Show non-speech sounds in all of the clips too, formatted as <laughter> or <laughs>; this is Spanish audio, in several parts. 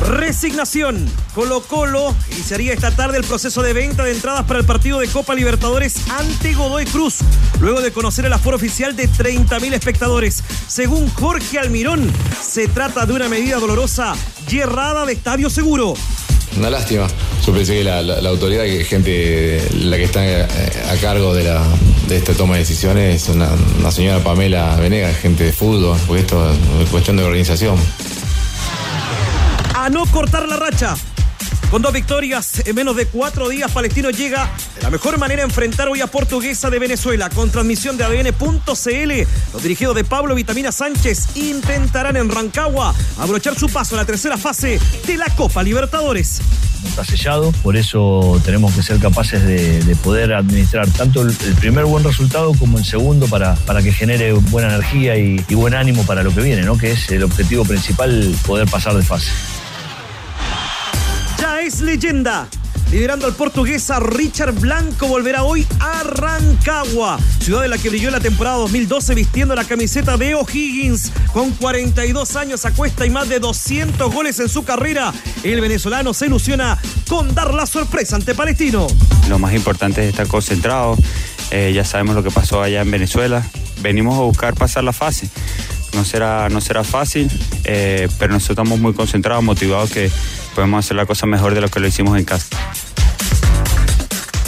Resignación. Colo Colo iniciaría esta tarde el proceso de venta de entradas para el partido de Copa Libertadores ante Godoy Cruz, luego de conocer el aforo oficial de 30.000 espectadores. Según Jorge Almirón, se trata de una medida dolorosa y errada de estadio seguro. Una lástima. Yo pensé que la, autoridad, que gente, la que está eh, a cargo de, la, de esta toma de decisiones, es una, una señora Pamela Venegas, gente de fútbol, porque esto es cuestión de organización. A no cortar la racha. Con dos victorias en menos de cuatro días, Palestino llega de la mejor manera a enfrentar hoy a Portuguesa de Venezuela. Con transmisión de ADN.cl, los dirigidos de Pablo Vitamina Sánchez intentarán en Rancagua abrochar su paso a la tercera fase de la Copa Libertadores. está sellado, por eso tenemos que ser capaces de, de poder administrar tanto el, el primer buen resultado como el segundo para, para que genere buena energía y, y buen ánimo para lo que viene, ¿no? que es el objetivo principal, poder pasar de fase. Leyenda. Liderando al portuguesa, Richard Blanco volverá hoy a Rancagua, ciudad en la que brilló en la temporada 2012 vistiendo la camiseta de O'Higgins. Con 42 años a cuesta y más de 200 goles en su carrera, el venezolano se ilusiona con dar la sorpresa ante Palestino. Lo más importante es estar concentrado. Eh, ya sabemos lo que pasó allá en Venezuela. Venimos a buscar pasar la fase. No será, no será fácil, eh, pero nosotros estamos muy concentrados, motivados que podemos hacer la cosa mejor de lo que lo hicimos en casa.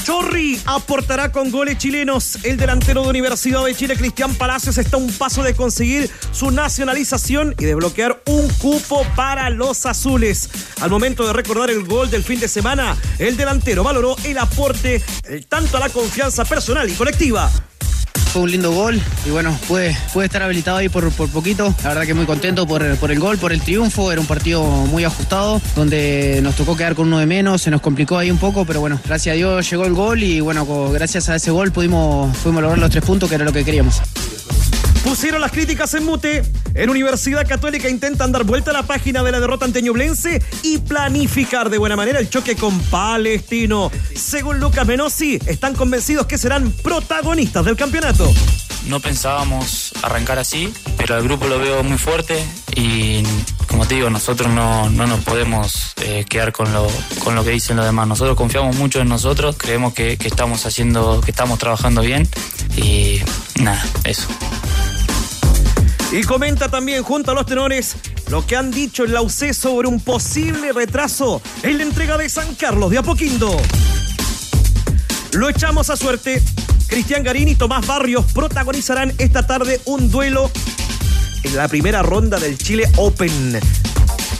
Chorri aportará con goles chilenos. El delantero de Universidad de Chile, Cristian Palacios, está a un paso de conseguir su nacionalización y de bloquear un cupo para los azules. Al momento de recordar el gol del fin de semana, el delantero valoró el aporte tanto a la confianza personal y colectiva. Fue un lindo gol y bueno, puede, puede estar habilitado ahí por, por poquito. La verdad que muy contento por, por el gol, por el triunfo. Era un partido muy ajustado, donde nos tocó quedar con uno de menos, se nos complicó ahí un poco, pero bueno, gracias a Dios llegó el gol y bueno, gracias a ese gol pudimos, pudimos lograr los tres puntos, que era lo que queríamos. Pusieron las críticas en mute. En Universidad Católica intentan dar vuelta a la página de la derrota ante Ñublense y planificar de buena manera el choque con Palestino. Según Lucas Menossi, están convencidos que serán protagonistas del campeonato. No pensábamos arrancar así, pero el grupo lo veo muy fuerte y como te digo, nosotros no, no nos podemos eh, quedar con lo, con lo que dicen los demás. Nosotros confiamos mucho en nosotros, creemos que, que estamos haciendo, que estamos trabajando bien y nada, eso. Y comenta también junto a los tenores lo que han dicho en la UC sobre un posible retraso en la entrega de San Carlos de Apoquindo. Lo echamos a suerte. Cristian Garín y Tomás Barrios protagonizarán esta tarde un duelo en la primera ronda del Chile Open.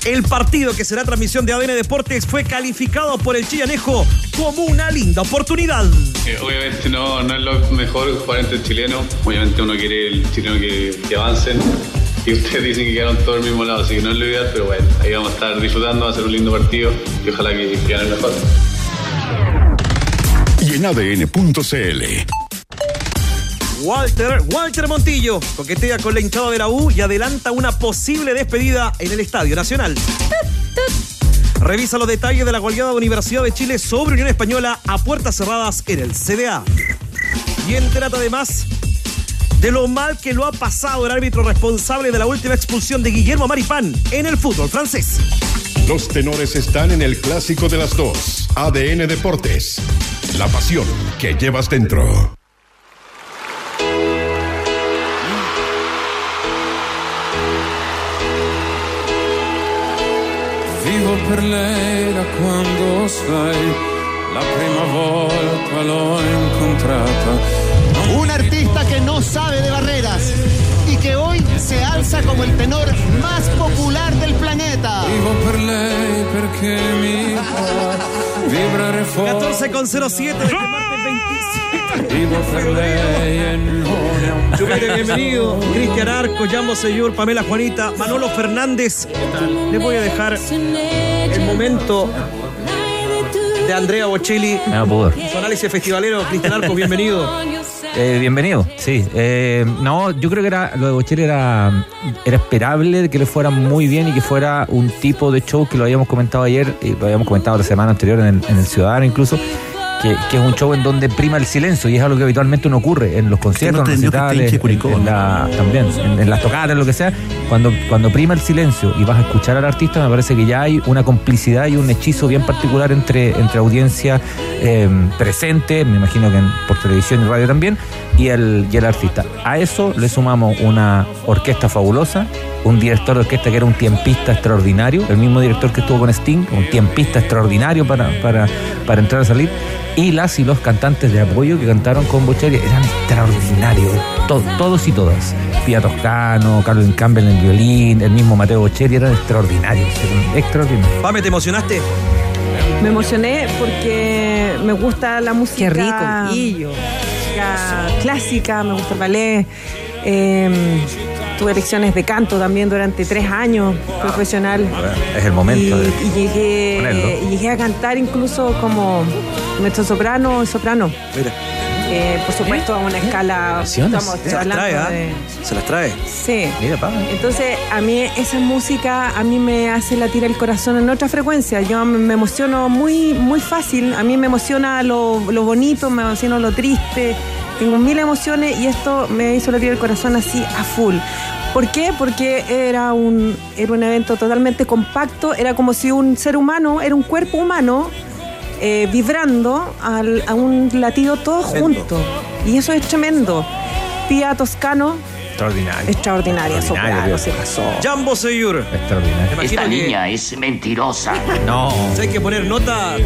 El partido que será transmisión de ADN Deportes fue calificado por el chillanejo como una linda oportunidad. Eh, obviamente no, no es lo mejor jugar entre el chileno. Obviamente uno quiere el chileno que, que avancen. Y ustedes <laughs> dicen que quedaron todos al mismo lado, así que no es lo ideal, pero bueno, ahí vamos a estar disfrutando, va a ser un lindo partido y ojalá que, que gane el mejor. Y en ADN.cl. Walter, Walter Montillo, coquetea con la hinchada de la U y adelanta una posible despedida en el Estadio Nacional. Revisa los detalles de la goleada de Universidad de Chile sobre Unión Española a puertas cerradas en el CDA. Y entérate además de lo mal que lo ha pasado el árbitro responsable de la última expulsión de Guillermo Maripán en el fútbol francés. Los tenores están en el clásico de las dos. ADN Deportes. La pasión que llevas dentro. Vivo per lei da quando sai, la prima volta l'ho incontrata. Un artista que no sabe de barreras y que hoy se alza como el tenor más popular del planeta. Vivo per lei perché mi fa vibrare forte. 14 con 07 de este martes Chupete, bienvenido. Cristian Arco, Jambo Señor, Pamela Juanita, Manolo Fernández. Les voy a dejar el momento de Andrea Bocelli. Pudor. Su análisis festivalero, Cristian Arcos, bienvenido. Eh, bienvenido, sí. Eh, no, yo creo que era lo de Bocelli era, era esperable que le fuera muy bien y que fuera un tipo de show que lo habíamos comentado ayer, y lo habíamos comentado la semana anterior en el, en el Ciudadano incluso, que, que es un show en donde prima el silencio y es algo que habitualmente no ocurre en los conciertos, no en los recitales, en- en la- también, en, en las tocadas, lo que sea. Cuando, cuando prima el silencio y vas a escuchar al artista, me parece que ya hay una complicidad y un hechizo bien particular entre, entre audiencia eh, presente, me imagino que en- por televisión y radio también, y el, y el artista. A eso le sumamos una orquesta fabulosa, un director de orquesta que era un tiempista extraordinario, el mismo director que estuvo con Sting, un tiempista extraordinario para, para, para entrar a salir, y las y los cantantes de apoyo que cantaron con Bocelli eran extraordinarios, to- todos y todas. Pia Toscano, Carlos Campbell en el violín, el mismo Mateo Bocelli, eran extraordinarios, eran extraordinarios. Pame, ¿te emocionaste? Me emocioné porque me gusta la música. Qué rico, música clásica, me gusta el ballet. Eh, tuve lecciones de canto también durante tres años profesional. Es el momento de Y, llegué, ponerlo. llegué a cantar incluso como mezzo soprano soprano. Mira. Eh, por supuesto, a una escala. Estamos Se las trae, ¿ah? de- Se las trae. Sí. Mira, Pame. Entonces, a mí esa música a mí me hace latir el corazón en otra frecuencia. Yo me me emociono muy muy fácil. A mí me emociona lo, lo bonito, me emociona lo triste. Tengo mil emociones y esto me hizo latir el corazón así a full. ¿Por qué? Porque era un, era un evento totalmente compacto. Era como si un ser humano, era un cuerpo humano eh, vibrando al- a un latido todo junto. Y eso es tremendo. Pía Toscano, Extraordinario. extraordinaria, Extraordinario, soprano, se pasó. Jambo Seyur. Extraordinario. Esta que- niña es mentirosa. <laughs> No. Hay que poner nota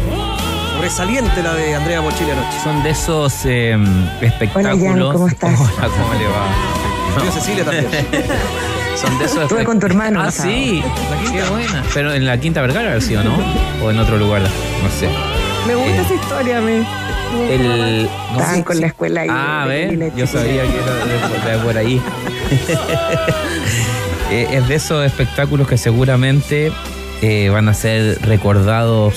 sobresaliente la de Andrea Bocelli anoche. Son de esos eh, espectáculos. Hola, Jan, ¿cómo estás? <laughs> Hola, ¿cómo le va? Yo Cecilia también. <laughs> Son de esos Estuve con tu <laughs> hermano Ah, el sábado. sí. Qué buena. Pero en la Quinta Vergara haber sido, ¿no? O en otro lugar. No sé. Me gusta Eh, esa historia, me. El. no Estaban sé con la escuela ahí. Ah, de- Yo sabía que era de, de por ahí. <laughs> Eh, es de esos espectáculos que seguramente eh, van a ser recordados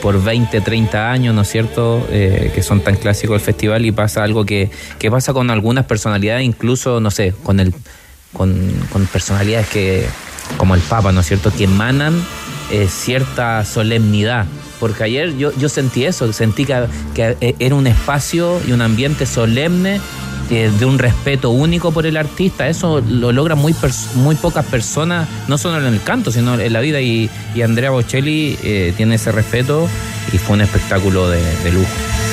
por 20, 30 años, ¿no es cierto? Eh, que son tan clásicos del festival y pasa algo que, que pasa con algunas personalidades, incluso, no sé, con el con, con personalidades que como el Papa, ¿no es cierto? Que emanan eh, cierta solemnidad. Porque ayer yo, yo sentí eso, sentí que, que eh, era un espacio y un ambiente solemne eh, de un respeto único por el artista. Eso lo logran muy, muy pocas personas, no solo en el canto, sino en la vida. Y, y Andrea Bocelli tiene ese respeto y fue un espectáculo de lujo.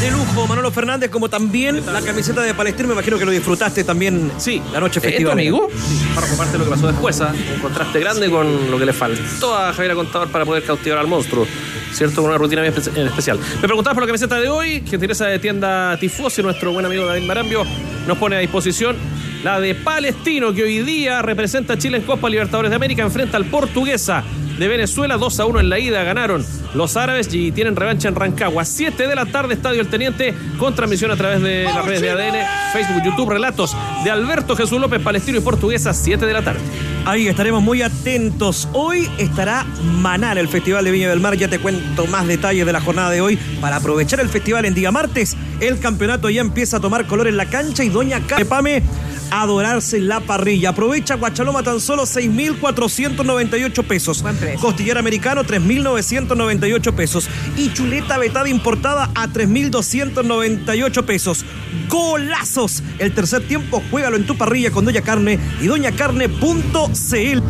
De lujo, Manolo Fernández, como también la camiseta de Palestina. Me imagino que lo disfrutaste también Sí. la noche ¿Es tu festiva. amigo? Para parte de lo que pasó después, ¿ah? un contraste grande con lo que le faltó a Javier Contador para poder cautivar al monstruo, ¿cierto? Con una rutina bien espe- en especial. Me preguntabas por la camiseta de hoy, gentileza de tienda Tifosi, nuestro buen amigo David Marambio nos pone a disposición la de Palestino, que hoy día representa a Chile en Copa Libertadores de América, enfrenta al Portuguesa de Venezuela, 2 a 1 en la ida, ganaron los árabes y tienen revancha en Rancagua. 7 de la tarde, Estadio El Teniente, con transmisión a través de las redes de ADN, Facebook, YouTube, relatos de Alberto Jesús López, Palestino y Portuguesa, 7 de la tarde. Ahí estaremos muy atentos. Hoy estará Manar, el Festival de Viña del Mar. Ya te cuento más detalles de la jornada de hoy. Para aprovechar el festival en día martes, el campeonato ya empieza a tomar color en la cancha y Doña Pame a adorarse en la parrilla. Aprovecha Guachaloma tan solo 6.498 pesos. Costillar americano 3.998 pesos. Y chuleta vetada importada a 3.298 pesos. ¡Golazos! El tercer tiempo, juégalo en tu parrilla con Doña Carne y doñacarne.cl.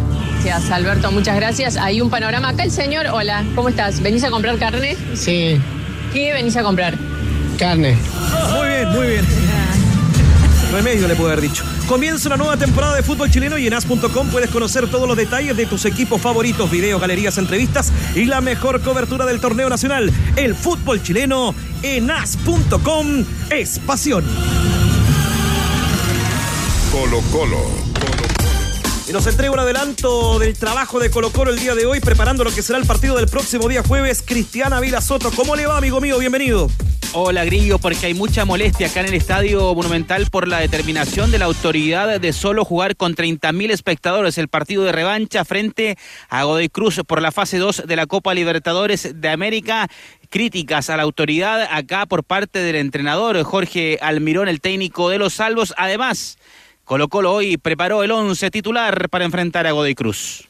Gracias, Alberto, muchas gracias. Hay un panorama acá. El señor, hola, ¿cómo estás? ¿Venís a comprar carne? Sí, ¿Qué venís a comprar? Carne. Muy bien, muy bien. Remedio le puedo haber dicho. Comienza una nueva temporada de fútbol chileno y en as.com puedes conocer todos los detalles de tus equipos favoritos, videos, galerías, entrevistas y la mejor cobertura del torneo nacional. El fútbol chileno en as.com es pasión. Colo Colo. Y nos entrega un adelanto del trabajo de Colo Colo el día de hoy, preparando lo que será el partido del próximo día jueves. Cristiana Vila Soto, ¿cómo le va, amigo mío? Bienvenido. Hola Grillo, porque hay mucha molestia acá en el Estadio Monumental por la determinación de la autoridad de solo jugar con 30.000 espectadores el partido de revancha frente a Godoy Cruz por la fase 2 de la Copa Libertadores de América. Críticas a la autoridad acá por parte del entrenador Jorge Almirón, el técnico de los Salvos. Además, Colo Colo hoy preparó el 11 titular para enfrentar a Godoy Cruz.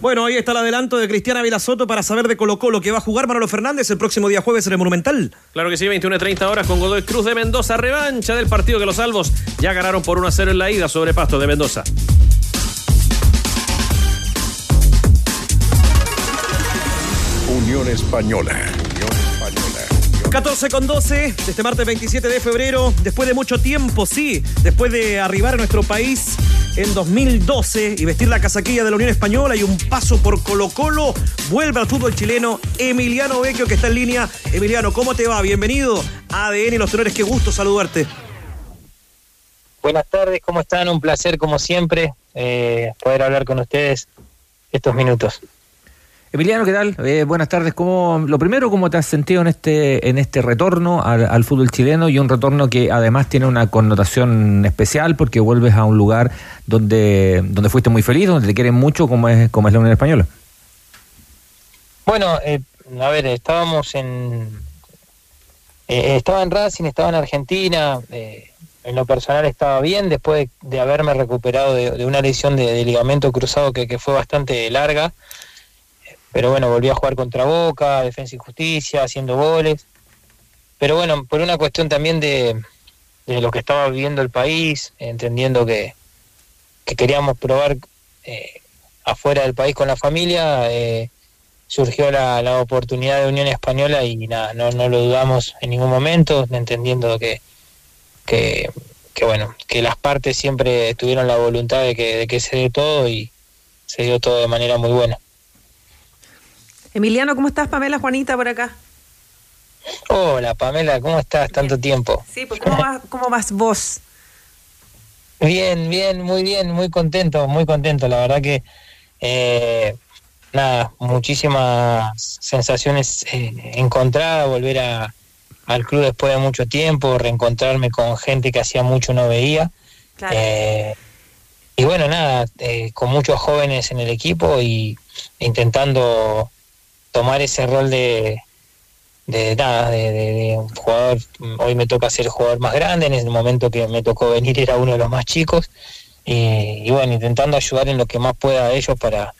Bueno, ahí está el adelanto de Cristiana Vilasoto para saber de Colo Colo que va a jugar Manolo Fernández el próximo día jueves en el Monumental. Claro que sí, 21 30 horas con Godoy Cruz de Mendoza, revancha del partido que los salvos ya ganaron por 1 a 0 en la ida sobre Pasto de Mendoza. Unión Española. 14 con 12 de este martes 27 de febrero, después de mucho tiempo, sí, después de arribar a nuestro país en 2012 y vestir la casaquilla de la Unión Española y un paso por Colo Colo, vuelve al fútbol chileno Emiliano Vecchio que está en línea. Emiliano, ¿cómo te va? Bienvenido a ADN los tenores, qué gusto saludarte. Buenas tardes, ¿cómo están? Un placer como siempre eh, poder hablar con ustedes estos minutos. Emiliano, ¿qué tal? Eh, buenas tardes. ¿Cómo, lo primero, ¿cómo te has sentido en este, en este retorno al, fútbol chileno y un retorno que además tiene una connotación especial porque vuelves a un lugar donde, donde fuiste muy feliz, donde te quieren mucho, como es, como es la Unión Española? Bueno, eh, a ver, estábamos en... Eh, estaba en Racing, estaba en Argentina, en lo personal estaba bien después de, haberme recuperado de, una lesión de, ligamento cruzado que fue bastante larga pero bueno, volví a jugar contra Boca, Defensa y Justicia, haciendo goles. Pero bueno, por una cuestión también de, lo que estaba viviendo el país, entendiendo que, queríamos probar eh, afuera del país con la familia, eh, surgió la, oportunidad de Unión Española y nada, no, no lo dudamos en ningún momento, entendiendo que, que, bueno, que las partes siempre tuvieron la voluntad de que, de que se dé todo y se dio todo de manera muy buena. Emiliano, ¿cómo estás? Pamela, Juanita, por acá. Hola, Pamela, ¿cómo estás? Tanto tiempo. Sí, pues ¿cómo, vas, ¿cómo vas vos? Bien, bien, muy bien, muy contento, muy contento. La verdad que, eh, nada, muchísimas sensaciones eh, encontradas, volver a, al club después de mucho tiempo, reencontrarme con gente que hacía mucho no veía. Eh, y bueno, nada, con muchos jóvenes en el equipo y intentando tomar ese rol de, de nada, de, un jugador, hoy me toca ser el jugador más grande, en el momento que me tocó venir era uno de los más chicos, y, bueno, intentando ayudar en lo que más pueda a ellos para,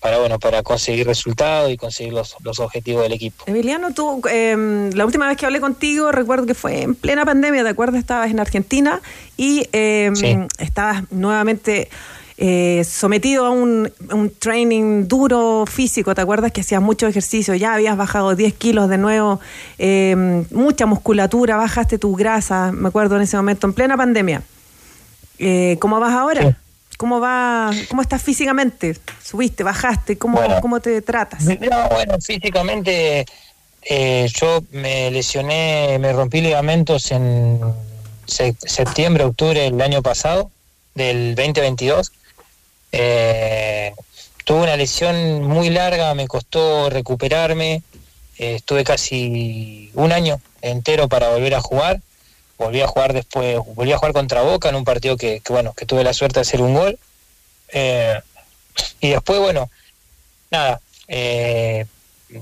para bueno, para conseguir resultados y conseguir los, los objetivos del equipo. Emiliano, tú, em, la última vez que hablé contigo, recuerdo que fue en plena pandemia, ¿te acuerdas? Estabas en Argentina y eh, estabas nuevamente eh, sometido a un, training duro físico, ¿te acuerdas que hacías mucho ejercicio? Ya habías bajado 10 kilos de nuevo, eh, mucha musculatura, bajaste tu grasa, me acuerdo en ese momento, en plena pandemia. Eh, ¿Cómo vas ahora? ¿Cómo va, cómo estás físicamente? ¿Subiste, bajaste? ¿Cómo, cómo te tratas? bueno, físicamente yo me lesioné, me rompí ligamentos en septiembre, octubre del año pasado, del 2022. Eh, tuve una lesión muy larga, me costó recuperarme, eh, estuve casi un año entero para volver a jugar, volví a jugar después, volví a jugar contra Boca en un partido que, bueno, que tuve la suerte de hacer un gol. Eh, y después, bueno, nada,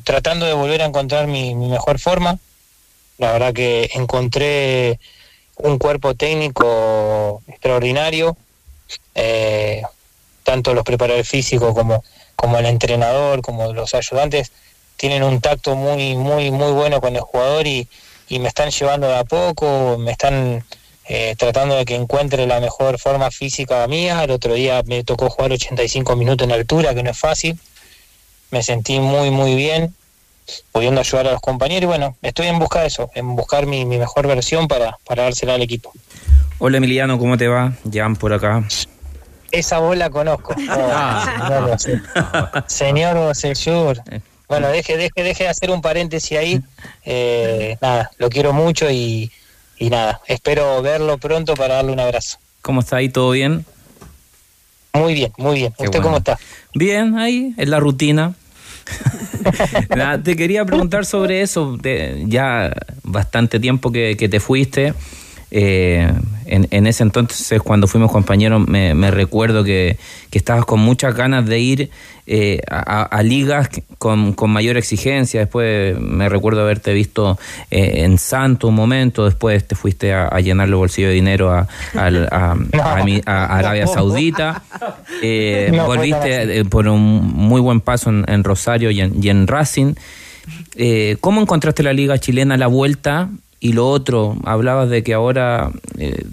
tratando de volver a encontrar mi, mejor forma. La verdad que encontré un cuerpo técnico extraordinario. Tanto los preparadores físicos como, como el entrenador, como los ayudantes, tienen un tacto muy, muy, muy bueno con el jugador y, me están llevando de a poco, me están eh, tratando de que encuentre la mejor forma física mía. El otro día me tocó jugar 85 minutos en altura, que no es fácil. Me sentí muy, muy bien, pudiendo ayudar a los compañeros. Y bueno, estoy en busca de eso, en buscar mi, mi mejor versión para, para dársela al equipo. Hola Emiliano, ¿cómo te va? Jan por acá. Esa voz la conozco. <laughs> Ah. señor señor Bueno, deje, deje, deje de hacer un paréntesis ahí. Eh, <laughs> nada, lo quiero mucho y, nada, espero verlo pronto para darle un abrazo. ¿Cómo está ahí? ¿Todo bien? Muy bien, muy bien. ¿Usted cómo está? Bien, ahí, en la rutina. <laughs> te quería preguntar sobre eso. ya bastante tiempo que, que te fuiste. Eh, en, en, ese entonces, cuando fuimos compañeros, me, me recuerdo que, que, estabas con muchas ganas de ir eh, a, a, ligas con, con, mayor exigencia. Después me recuerdo haberte visto eh, en Santo un momento, después te fuiste a, a llenar los bolsillos de dinero a, <laughs> a Arabia Saudita. <laughs> Eh, no, volviste por un muy buen paso en, en Rosario y en, y en Racing. ¿Cómo encontraste la liga chilena a la vuelta? Y lo otro, hablabas de que ahora eh,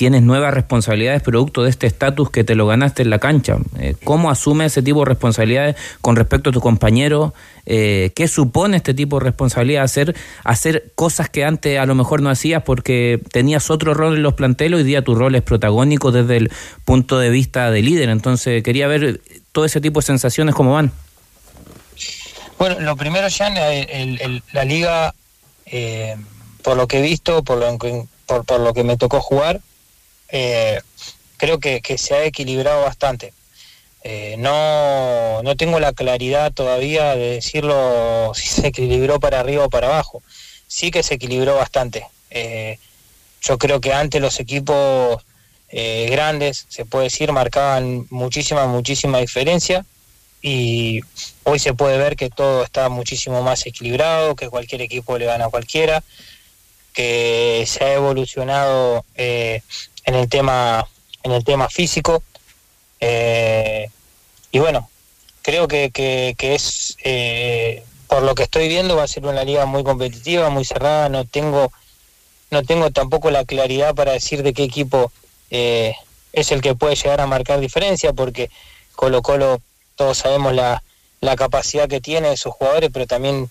tienes nuevas responsabilidades producto de este estatus que te lo ganaste en la cancha. Eh, ¿Cómo asume ese tipo de responsabilidades con respecto a tu compañero? Eh, ¿Qué supone este tipo de responsabilidad? Hacer, hacer cosas que antes a lo mejor no hacías porque tenías otro rol en los planteles, hoy día tu rol es protagónico desde el punto de vista de líder. Entonces quería ver todo ese tipo de sensaciones cómo van. Bueno, lo primero, Jan, el, el, la liga... Eh por lo que he visto, por lo, por, por lo que me tocó jugar, eh, creo que, que, se ha equilibrado bastante. Eh, no, no tengo la claridad todavía de decirlo <laughs> si se equilibró para arriba o para abajo. Sí que se equilibró bastante. Eh, yo creo que antes los equipos grandes, se puede decir, marcaban muchísima, muchísima diferencia y hoy se puede ver que todo está muchísimo más equilibrado, que cualquier equipo le gana a cualquiera que se ha evolucionado eh, en el tema en el tema físico. Eh, y bueno creo que, que, es eh, por lo que estoy viendo va a ser una liga muy competitiva muy cerrada. No tengo no tengo tampoco la claridad para decir de qué equipo eh, es el que puede llegar a marcar diferencia porque Colo Colo todos sabemos la, la capacidad que tiene de sus jugadores pero también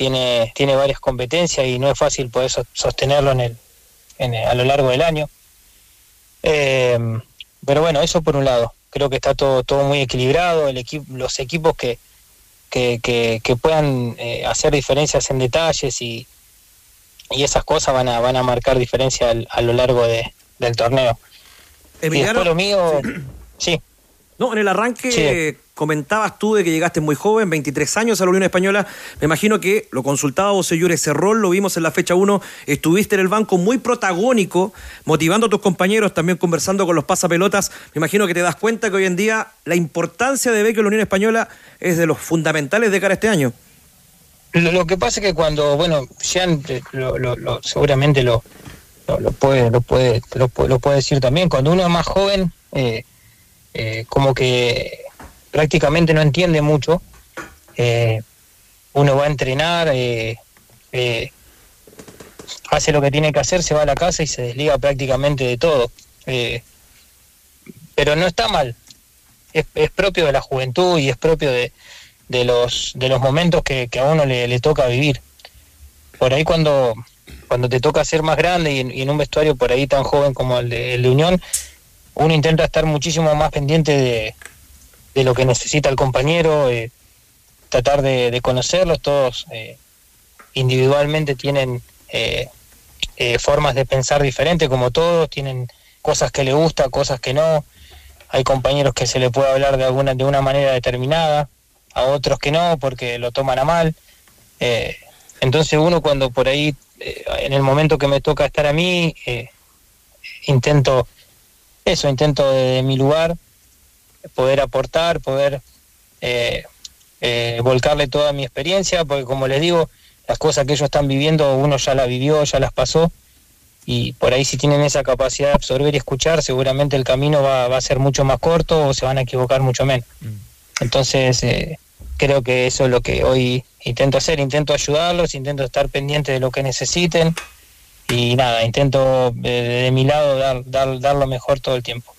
tiene, tiene varias competencias y no es fácil poder sostenerlo en el, en a lo largo del año. Eh, pero bueno, eso por un lado. Creo que está todo, todo muy equilibrado. El equipo, los equipos que, que, que, que puedan eh, hacer diferencias en detalles y, y esas cosas van a, van a marcar diferencia al, a lo largo de, del torneo. Emiliano, y después lo mío, sí. sí. No, en el arranque sí. Comentabas tú de que llegaste muy joven, 23 años a la Unión Española. Me imagino que lo consultaba Bosellur ese rol, lo vimos en la fecha 1. Estuviste en el banco muy protagónico, motivando a tus compañeros, también conversando con los pasapelotas. Me imagino que te das cuenta que hoy en día la importancia de Becky en la Unión Española es de los fundamentales de cara a este año. Lo, que pasa es que cuando, bueno, Jean lo, seguramente lo, puede, lo, puede, lo puede decir también, cuando uno es más joven. Eh, eh, como que prácticamente no entiende mucho. Eh, uno va a entrenar, eh, eh, hace lo que tiene que hacer, se va a la casa y se desliga prácticamente de todo. Pero no está mal. Es, es, propio de la juventud y es propio de, de los, de los momentos que, a uno le, le, toca vivir. Por ahí cuando, cuando te toca ser más grande y en, y en un vestuario por ahí tan joven como el de, el de Unión, uno intenta estar muchísimo más pendiente de, de lo que necesita el compañero, eh, tratar de, de, conocerlos, todos eh, individualmente tienen eh, formas de pensar diferentes, como todos, tienen cosas que le gusta, cosas que no, hay compañeros que se le puede hablar de alguna de una manera determinada, a otros que no, porque lo toman a mal. Entonces uno cuando por ahí, en el momento que me toca estar a mí, intento eso, intento de mi lugar poder aportar, poder eh, eh, volcarle toda mi experiencia, porque como les digo, las cosas que ellos están viviendo, uno ya las vivió, ya las pasó, y por ahí si tienen esa capacidad de absorber y escuchar, seguramente el camino va, va a ser mucho más corto o se van a equivocar mucho menos. Mm. Entonces, eh, creo que eso es lo que hoy intento hacer, intento ayudarlos, intento estar pendiente de lo que necesiten, y nada, intento de, de mi lado dar, dar, dar, lo mejor todo el tiempo.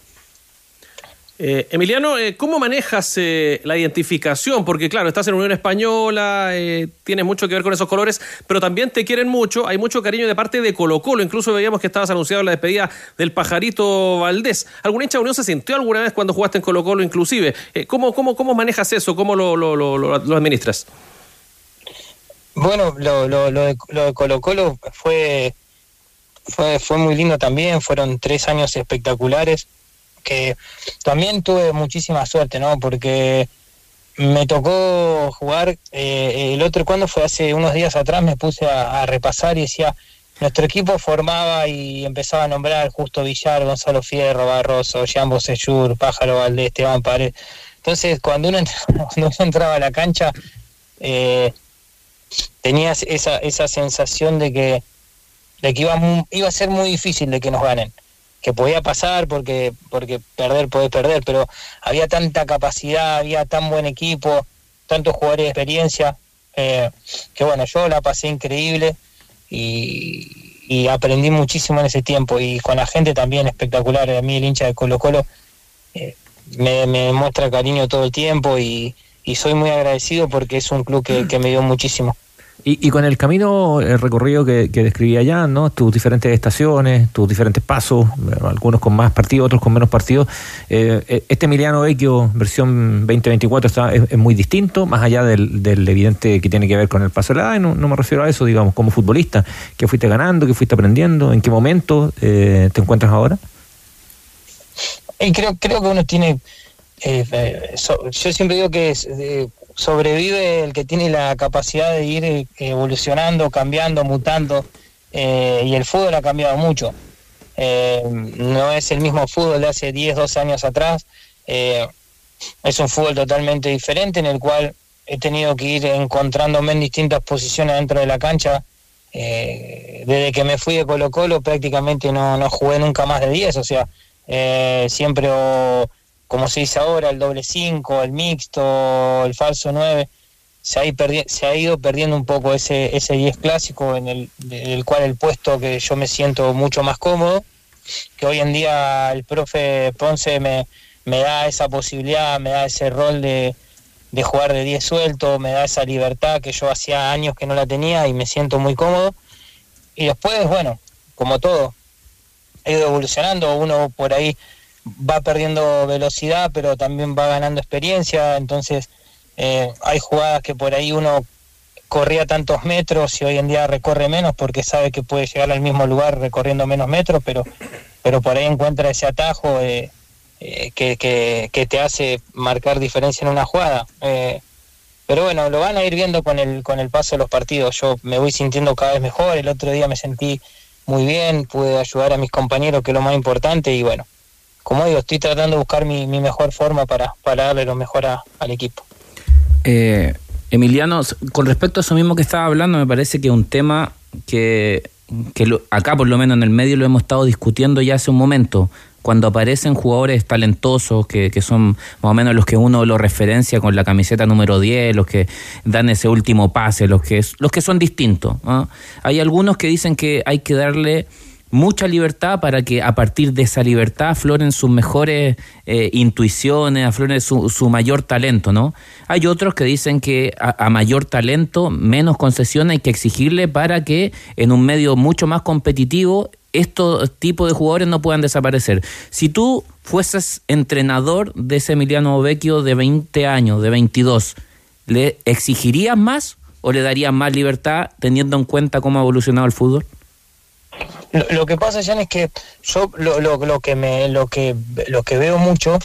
Eh, Emiliano, eh, ¿cómo manejas eh, la identificación? Porque claro, estás en Unión Española, eh, tienes mucho que ver con esos colores, pero también te quieren mucho, hay mucho cariño de parte de Colo Colo, incluso veíamos que estabas anunciado la despedida del pajarito Valdés. ¿Algún hincha de Unión se sintió alguna vez cuando jugaste en Colo Colo inclusive? Eh, ¿cómo, cómo, ¿Cómo manejas eso? ¿Cómo lo, lo, lo, lo administras? Bueno, lo, de, lo de Colo Colo fue fue, fue muy lindo también, fueron tres años espectaculares, que también tuve muchísima suerte, ¿no? Porque me tocó jugar eh, el otro, cuando fue? Hace unos días atrás me puse a, repasar y decía, nuestro equipo formaba y empezaba a nombrar Justo Villar, Gonzalo Fierro, Barroso, Jambo Seyur, Pájaro Valdés, Esteban Pared. Entonces, cuando uno, entraba, <laughs> cuando uno entraba a la cancha, eh, tenías esa, esa sensación de que, de que iba, iba a ser muy difícil de que nos ganen. Que podía pasar porque, porque perder podés perder, pero había tanta capacidad, había tan buen equipo, tantos jugadores de experiencia, eh, que bueno, yo la pasé increíble y, y aprendí muchísimo en ese tiempo y con la gente también espectacular. A mí el hincha de Colo Colo eh, me, me muestra cariño todo el tiempo y, y soy muy agradecido porque es un club que, que me dio muchísimo. Y, con el camino, el recorrido que, que describía ya, ¿no? Tus diferentes estaciones, tus diferentes pasos, algunos con más partidos, otros con menos partidos. eh, eh, este Emiliano Vecchio, versión 2024, está, es, muy distinto, más allá del, evidente que tiene que ver con el paso de la edad, no, me refiero a eso, digamos, como futbolista, que fuiste ganando, que fuiste aprendiendo, en qué momento eh, te encuentras ahora. Y creo, creo que uno tiene, eh, eh, so- yo siempre digo que eh, sobrevive el que tiene la capacidad de ir eh, evolucionando, cambiando, mutando, eh, y el fútbol ha cambiado mucho. Eh, no es el mismo fútbol de hace 10, 12 años atrás, es un fútbol totalmente diferente en el cual he tenido que ir encontrándome en distintas posiciones dentro de la cancha. Desde que me fui de Colo Colo prácticamente no, no jugué nunca más de 10, o sea, siempre como se dice ahora, el doble 5, el mixto, el falso 9, se ha, se ha ido perdiendo un poco ese, ese 10 clásico en el, cual el puesto que yo me siento mucho más cómodo, que hoy en día el profe Ponce me, me da esa posibilidad, me da ese rol de, de jugar de 10 suelto, me da esa libertad que yo hacía años que no la tenía y me siento muy cómodo. Y después, bueno, como todo, he ido evolucionando, uno por ahí va perdiendo velocidad, pero también va ganando experiencia, entonces eh, hay jugadas que por ahí uno corría tantos metros y hoy en día recorre menos porque sabe que puede llegar al mismo lugar recorriendo menos metros, pero, pero por ahí encuentra ese atajo eh, eh, que, que, que te hace marcar diferencia en una jugada. Eh, pero bueno, lo van a ir viendo con el, con el paso de los partidos. Yo me voy sintiendo cada vez mejor. El otro día me sentí muy bien, pude ayudar a mis compañeros, que es lo más importante. Y bueno, como digo, estoy tratando de buscar mi, mi mejor forma para, para darle lo mejor a- al equipo. Eh, Emiliano, con respecto a eso mismo que estaba hablando, me parece que un tema que, que acá por lo menos en el medio lo hemos estado discutiendo ya hace un momento. Cuando aparecen jugadores talentosos que, que son más o menos los que uno lo referencia con la camiseta número 10, los que dan ese último pase, los que, los que son distintos. ¿ah? Hay algunos que dicen que hay que darle mucha libertad para que a partir de esa libertad afloren sus mejores eh, intuiciones, afloren su, su mayor talento, ¿no? Hay otros que dicen que a, mayor talento, menos concesiones hay que exigirle para que en un medio mucho más competitivo estos tipos de jugadores no puedan desaparecer. Si tú fueses entrenador de ese Emiliano Vecchio de 20 años, de 22, ¿le exigirías más o le darías más libertad teniendo en cuenta cómo ha evolucionado el fútbol? Lo, que pasa, Jan, es que yo lo, lo, lo que me lo que lo que veo mucho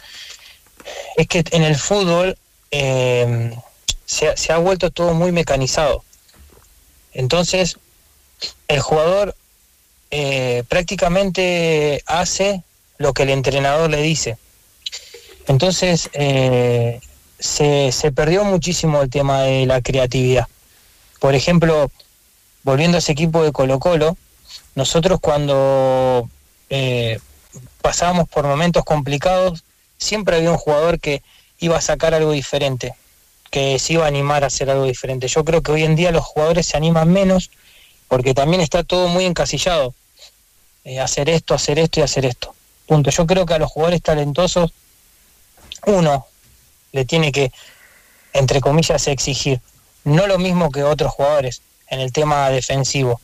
es que en el fútbol eh, se, se ha vuelto todo muy mecanizado. Entonces, el jugador eh, prácticamente hace lo que el entrenador le dice. Entonces, eh, se, se perdió muchísimo el tema de la creatividad. Por ejemplo, volviendo a ese equipo de Colo Colo, nosotros cuando eh, pasábamos por momentos complicados, siempre había un jugador que iba a sacar algo diferente, que se iba a animar a hacer algo diferente. Yo creo que hoy en día los jugadores se animan menos porque también está todo muy encasillado. Eh, hacer esto, hacer esto y hacer esto. Punto. Yo creo que a los jugadores talentosos, uno le tiene que, entre comillas, exigir. No lo mismo que otros jugadores en el tema defensivo.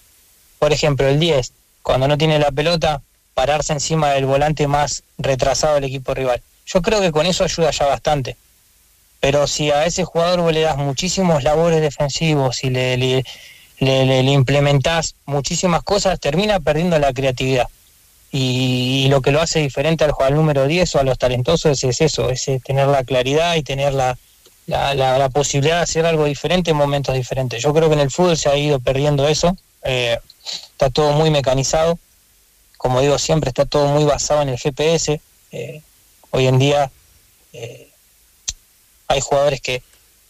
Por ejemplo, el 10, cuando no tiene la pelota, pararse encima del volante más retrasado del equipo rival. Yo creo que con eso ayuda ya bastante. Pero si a ese jugador vos le das muchísimos labores defensivos y le, le, le, le- muchísimas cosas, termina perdiendo la creatividad. Y, y lo que lo hace diferente al jugador número 10 o a los talentosos es eso, es tener la claridad y tener la, la, la- la posibilidad de hacer algo diferente en momentos diferentes. Yo creo que en el fútbol se ha ido perdiendo eso, eh, está todo muy mecanizado, como digo siempre, está todo muy basado en el GPS. eh, hoy en día eh, hay jugadores que,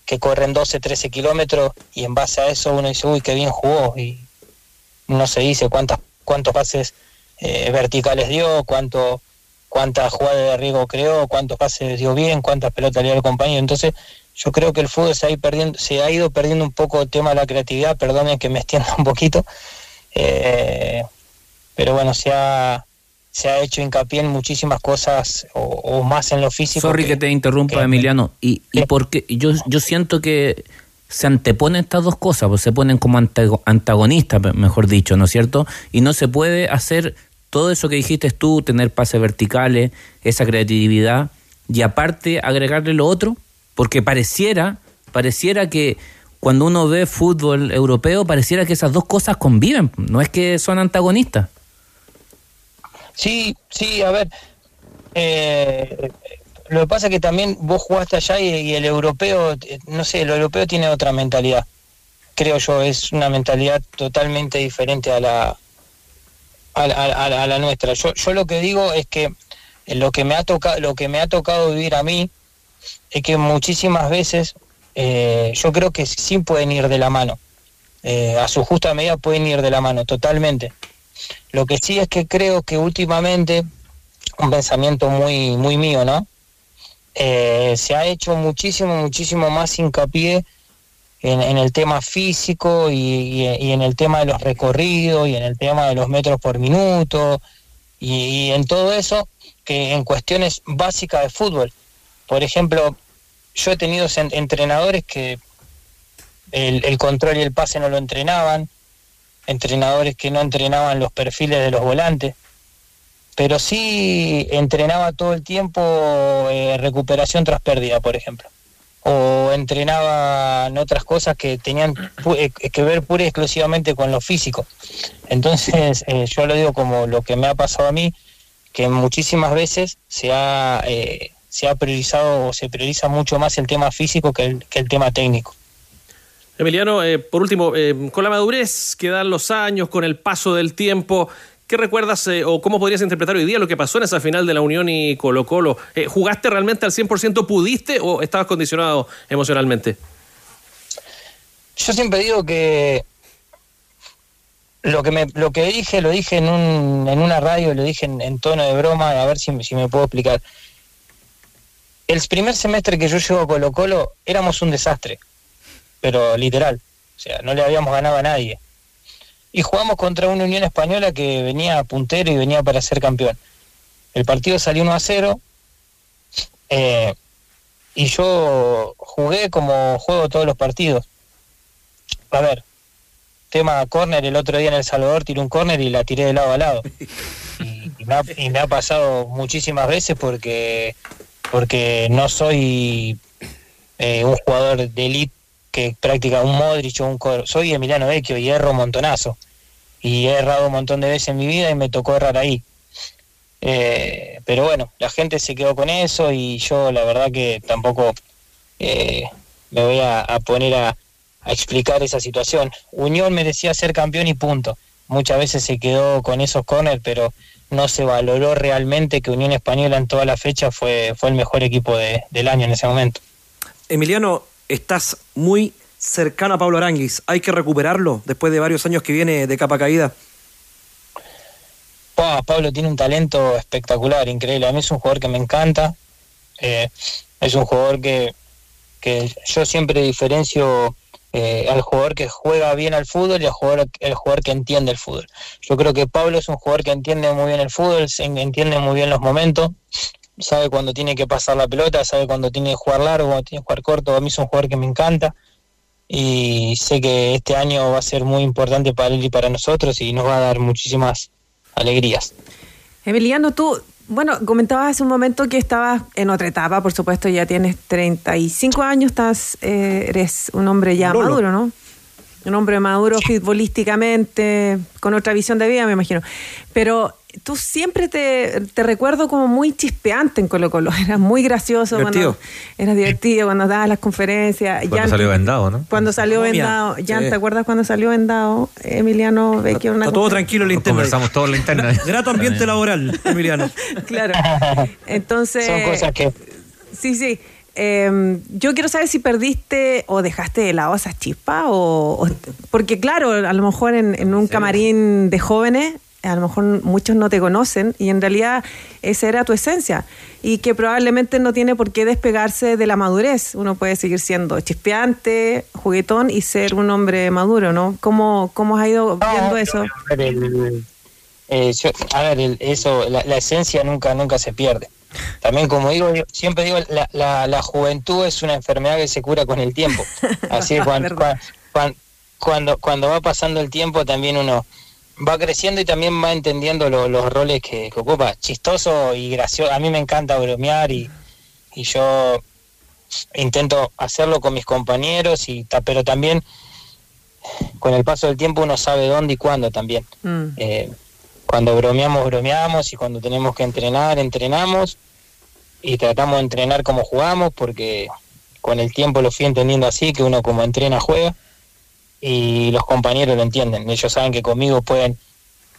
que corren 12, 13 kilómetros y en base a eso uno dice, uy, qué bien jugó, y no se dice cuántas, cuántos pases eh, verticales dio, cuánto cuántas jugadas de riesgo creó, cuántos pases dio bien, cuántas pelotas le dio al compañero. Entonces, yo creo que el fútbol se ha, ido perdiendo, se ha ido perdiendo un poco el tema de la creatividad, perdonen que me extienda un poquito, eh, pero bueno, se ha, se ha hecho hincapié en muchísimas cosas o, o más en lo físico. Sorry que, te interrumpa, Emiliano. Y, y porque yo, yo siento que se anteponen estas dos cosas, pues se ponen como antago- antagonistas, mejor dicho, ¿no es cierto? Y no se puede hacer todo eso que dijiste tú, tener pases verticales, esa creatividad, y aparte agregarle lo otro, porque pareciera, pareciera que cuando uno ve fútbol europeo, pareciera que esas dos cosas conviven, no es que son antagonistas. Sí, sí, a ver. eh, lo que pasa es que también vos jugaste allá y, el europeo, eh, no sé, el europeo tiene otra mentalidad. Creo yo, es una mentalidad totalmente diferente a la, a, a a la nuestra. Yo, yo lo que digo es que lo que me ha tocado, lo que me ha tocado vivir a mí es que muchísimas veces eh, yo creo que sí pueden ir de la mano. Eh, a su justa medida pueden ir de la mano, totalmente. Lo que sí es que creo que últimamente, un pensamiento muy, muy mío, ¿no? Eh, se ha hecho muchísimo, muchísimo más hincapié en, el tema físico y, en el tema de los recorridos y en el tema de los metros por minuto y en todo eso que en cuestiones básicas de fútbol. Por ejemplo, yo he tenido entrenadores que el, control y el pase no lo entrenaban, entrenadores que no entrenaban los perfiles de los volantes, pero sí entrenaba todo el tiempo eh, recuperación tras pérdida, por ejemplo. O entrenaba en otras cosas que tenían eh, que ver pura y exclusivamente con lo físico. Entonces, eh, yo lo digo como lo que me ha pasado a mí, que muchísimas veces se ha, se ha priorizado o se prioriza mucho más el tema físico que el, que el tema técnico. Emiliano, eh, por último, eh, con la madurez que dan los años, con el paso del tiempo, ¿qué recuerdas eh, o cómo podrías interpretar hoy día lo que pasó en esa final de la Unión y Colo Colo? ¿Jugaste realmente al 100%? ¿Pudiste o estabas condicionado emocionalmente? Yo siempre digo que lo que me, lo que dije, lo dije en, un, en una radio, lo dije en, en tono de broma, a ver si, si me puedo explicar. El primer semestre que yo llego a Colo Colo éramos un desastre, pero literal, o sea, no le habíamos ganado a nadie. Y jugamos contra una Unión Española que venía puntero y venía para ser campeón. El partido salió 1 a 0 eh, y yo jugué como juego todos los partidos. A ver, tema córner, el otro día en El Salvador tiré un córner y la tiré de lado a lado. <laughs> Y, y me, ha, y me ha pasado muchísimas veces porque, porque no soy eh, un jugador de elite que practica un Modric o un Cor- Soy Emiliano Vecchio y erro montonazo. Y he errado un montón de veces en mi vida y me tocó errar ahí. Eh, pero bueno, la gente se quedó con eso y yo la verdad que tampoco eh, me voy a, a poner a, a explicar esa situación. Unión merecía ser campeón y punto. Muchas veces se quedó con esos corners, pero no se valoró realmente que Unión Española en toda la fecha fue, fue el mejor equipo de- del año en ese momento. Emiliano, estás muy cercano a Pablo Aranguis. Hay que recuperarlo después de varios años que viene de capa caída. Pa, Pablo tiene un talento espectacular, increíble. A mí es un jugador que me encanta. Eh, es un jugador que, que yo siempre diferencio eh, al jugador que juega bien al fútbol y al jugador, el jugador que entiende el fútbol. Yo creo que Pablo es un jugador que entiende muy bien el fútbol, entiende muy bien los momentos, sabe cuando tiene que pasar la pelota, sabe cuando tiene que jugar largo, cuando tiene que jugar corto. A mí es un jugador que me encanta y sé que este año va a ser muy importante para él y para nosotros y nos va a dar muchísimas alegrías. Emiliano, tú, bueno, comentabas hace un momento que estabas en otra etapa, por supuesto, ya tienes 35 años, estás, eh, eres un hombre ya Lolo. maduro, ¿no? Un hombre maduro futbolísticamente, con otra visión de vida, me imagino. Pero tú siempre te, te recuerdo como muy chispeante en Colo Colo. <laughs> Eras muy gracioso. Divertido. Cuando, eras divertido cuando dabas las conferencias. Cuando salió vendado, ¿no? Cuando salió Momia. vendado. Ya, Sí. ¿te acuerdas cuando salió vendado Emiliano Vecchio? en una Está todo tranquilo en la internet. Conversamos todo en la internet. <laughs> Grato ambiente laboral, Emiliano. <laughs> Claro. Entonces. Son cosas que Sí, sí. Eh, yo quiero saber si perdiste o dejaste de lado esas chispas o, o- porque claro, a lo mejor en, en un camarín de jóvenes, a lo mejor muchos no te conocen y en realidad esa era tu esencia y que probablemente no tiene por qué despegarse de la madurez. Uno puede seguir siendo chispeante, juguetón y ser un hombre maduro, ¿no? ¿Cómo, cómo has ido viendo eso? A ver, el- eh, yo- a ver, el- eso, la, la esencia nunca, nunca se pierde. También, como digo, yo siempre digo, la, la, la juventud es una enfermedad que se cura con el tiempo. <laughs> Así que cuando, cuando, cuando va pasando el tiempo, también uno va creciendo y también va entendiendo lo- los roles que, que ocupa. Chistoso y gracioso. A mí me encanta bromear y, y yo intento hacerlo con mis compañeros, y pero también con el paso del tiempo uno sabe dónde y cuándo también. Mm. Eh, cuando bromeamos, bromeamos y cuando tenemos que entrenar, entrenamos y tratamos de entrenar como jugamos porque con el tiempo lo fui entendiendo así, que uno como entrena juega y los compañeros lo entienden. Ellos saben que conmigo pueden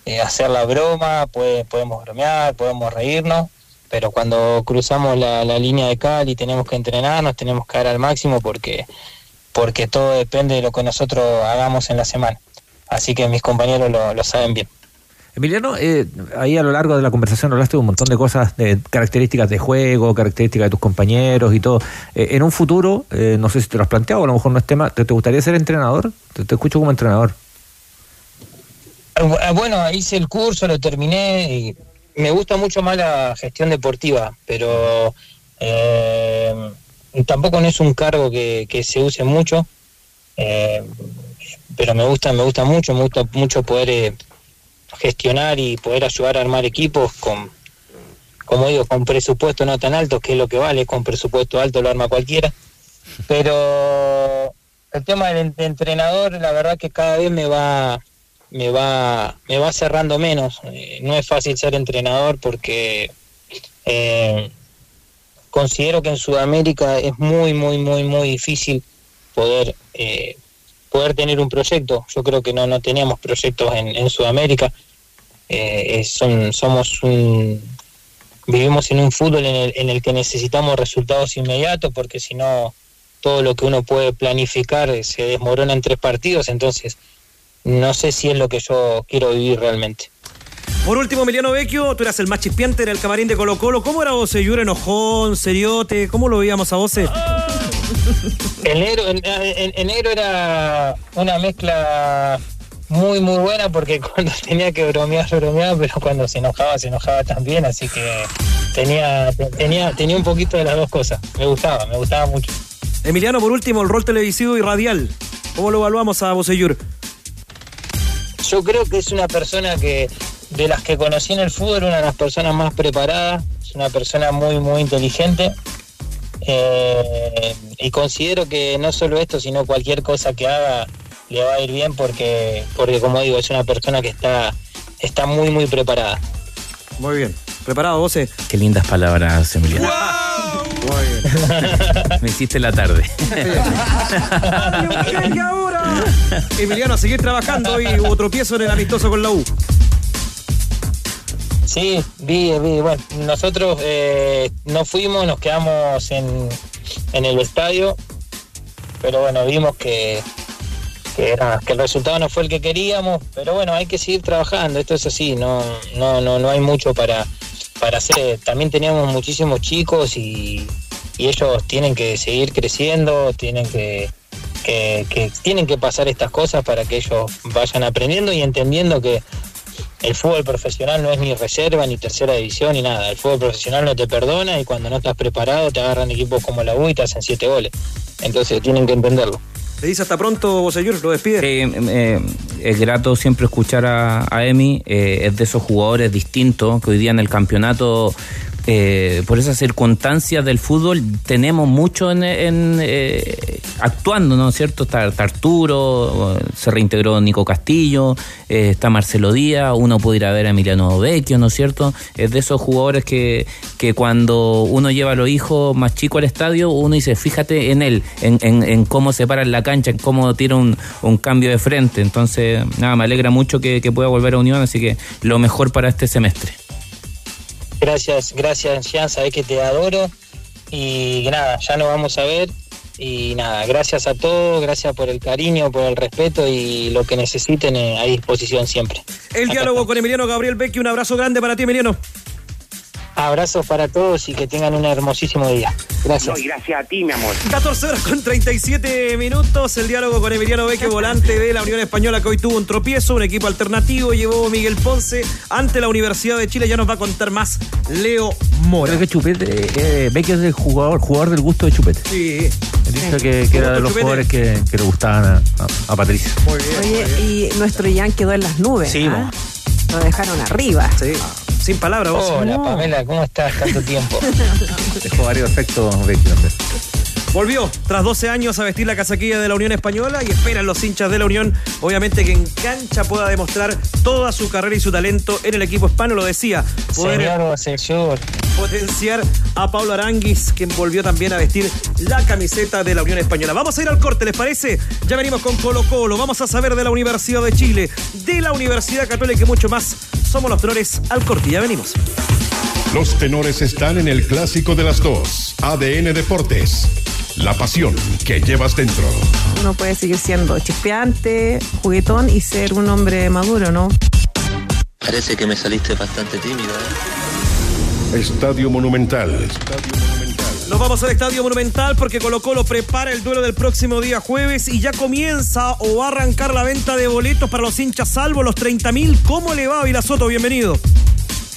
eh, hacer la broma, puede- podemos bromear, podemos reírnos, pero cuando cruzamos la, la línea de cal y tenemos que entrenar, nos tenemos que dar al máximo porque, porque todo depende de lo que nosotros hagamos en la semana. Así que mis compañeros lo, lo saben bien. Emiliano, eh, ahí a lo largo de la conversación hablaste de un montón de cosas, de características de juego, características de tus compañeros y todo. Eh, en un futuro, eh, no sé si te lo has planteado, a lo mejor no es tema, ¿te, gustaría ser entrenador? Te, te escucho como entrenador. Ah, Bueno, hice el curso, lo terminé y me gusta mucho más la gestión deportiva, pero eh, tampoco no es un cargo que, que se use mucho, pero me gusta, me gusta mucho, me gusta mucho poder eh, gestionar y poder ayudar a armar equipos con, como digo, con presupuesto no tan alto, que es lo que vale, con presupuesto alto lo arma cualquiera, <laughs> pero el tema del en- de entrenador, la verdad que cada vez me va me va me va cerrando menos. Eh, no es fácil ser entrenador porque eh, considero que en Sudamérica es muy muy muy muy difícil poder eh, poder tener un proyecto. Yo creo que no no teníamos proyectos en, en Sudamérica. Eh, son, somos un vivimos en un fútbol en el, en el que necesitamos resultados inmediatos porque si no todo lo que uno puede planificar eh, se desmorona en tres partidos entonces no sé si es lo que yo quiero vivir realmente Por último, Emiliano Vecchio, tú eras el más chispeante en el camarín de Colo Colo. ¿Cómo era vos, Yura enojón, seriote? ¿Cómo lo veíamos a vos? El negro en, en- en negro era una mezcla muy muy buena porque <laughs> cuando tenía que bromear bromeaba pero cuando se enojaba se enojaba también así que tenía tenía tenía un poquito de las dos cosas me gustaba me gustaba mucho Emiliano, por último, el rol televisivo y radial. ¿Cómo lo evaluamos a Boseyur? Yo creo que es una persona que, de las que conocí en el fútbol, una de las personas más preparadas, es una persona muy, muy inteligente. Eh, y considero que no solo esto, sino cualquier cosa que haga le va a ir bien porque, porque como digo, es una persona que está, está muy, muy preparada. Muy bien. ¿Preparado, Bose? Qué lindas palabras, Emiliano. Muy bien. <laughs> Me hiciste la tarde. <laughs> Emiliano, a seguir trabajando y hubo tropiezo en el amistoso con la U. Sí, vi, vi. Bueno, nosotros eh, no fuimos, nos quedamos en, en el estadio, pero bueno, vimos que, que, el resultado no fue el que queríamos, pero bueno, hay que seguir trabajando, esto es así, no, no, no, no hay mucho para, para hacer. También teníamos muchísimos chicos y, y ellos tienen que seguir creciendo, tienen que, que tienen que pasar estas cosas para que ellos vayan aprendiendo y entendiendo que el fútbol profesional no es ni reserva, ni tercera división, ni nada. El fútbol profesional no te perdona y cuando no estás preparado te agarran equipos como la U y te hacen siete goles. Entonces tienen que entenderlo. Le dice hasta pronto, Boseyur, lo despide. Sí, eh, es grato siempre escuchar a, a Emi, eh, es de esos jugadores distintos que hoy día en el campeonato eh, por esas circunstancias del fútbol tenemos mucho en, eh, actuando, ¿no es cierto? Está, Arturo, se reintegró Nico Castillo, eh, está Marcelo Díaz, uno puede ir a ver a Emiliano Vecchio, ¿no es cierto? Es de esos jugadores que, que cuando uno lleva a los hijos más chicos al estadio, uno dice, fíjate en él, en, en, cómo se para en la cancha, en cómo tira un, un, cambio de frente. Entonces, nada, me alegra mucho que, que pueda volver a Unión, así que lo mejor para este semestre. Gracias, gracias, Jean, sabés que te adoro. Y nada, ya nos vamos a ver. Y nada, gracias a todos, gracias por el cariño, por el respeto y lo que necesiten eh, a disposición siempre. El diálogo con Emiliano Gabriel Becchi, un abrazo grande para ti, Emiliano. Abrazos para todos y que tengan un hermosísimo día. Gracias. y gracias a ti, mi amor. 14 horas con 37 minutos. El diálogo con Emiliano Beque, volante de la Unión Española, que hoy tuvo un tropiezo, un equipo alternativo. Llevó Miguel Ponce ante la Universidad de Chile. Ya nos va a contar más Leo Mora. Creo que Chupete, eh, eh Beque es el jugador, jugador del gusto de Chupete. Sí. Dice que, que era de los jugadores que, que, le gustaban a, Patricia. Muy bien. Oye, y nuestro Jan quedó en las nubes. Sí, ¿ah? Lo dejaron arriba. Sí. Sin palabras, vos. Hola, Pamela, ¿cómo estás? Tanto tiempo. <laughs> Dejó varios efectos, Volvió tras 12 años a vestir la casaquilla de la Unión Española y esperan los hinchas de la Unión, obviamente que en cancha pueda demostrar toda su carrera y su talento en el equipo hispano, lo decía. Poder Señor, potenciar a Pablo Aranguis, quien volvió también a vestir la camiseta de la Unión Española. Vamos a ir al corte, ¿les parece? Ya venimos con Colo Colo, vamos a saber de la Universidad de Chile, de la Universidad Católica y mucho más. Somos los tenores al corte, ya venimos. Los tenores están en el clásico de las dos, ADN Deportes la pasión que llevas dentro. Uno puede seguir siendo chispeante, juguetón y ser un hombre maduro, ¿no? Parece que me saliste bastante tímido. ¿eh? Estadio Monumental. Nos vamos al Estadio Monumental porque Colo Colo prepara el duelo del próximo día jueves y ya comienza o va a arrancar la venta de boletos para los hinchas salvo los 30.000. ¿Cómo le va, Soto? Bienvenido.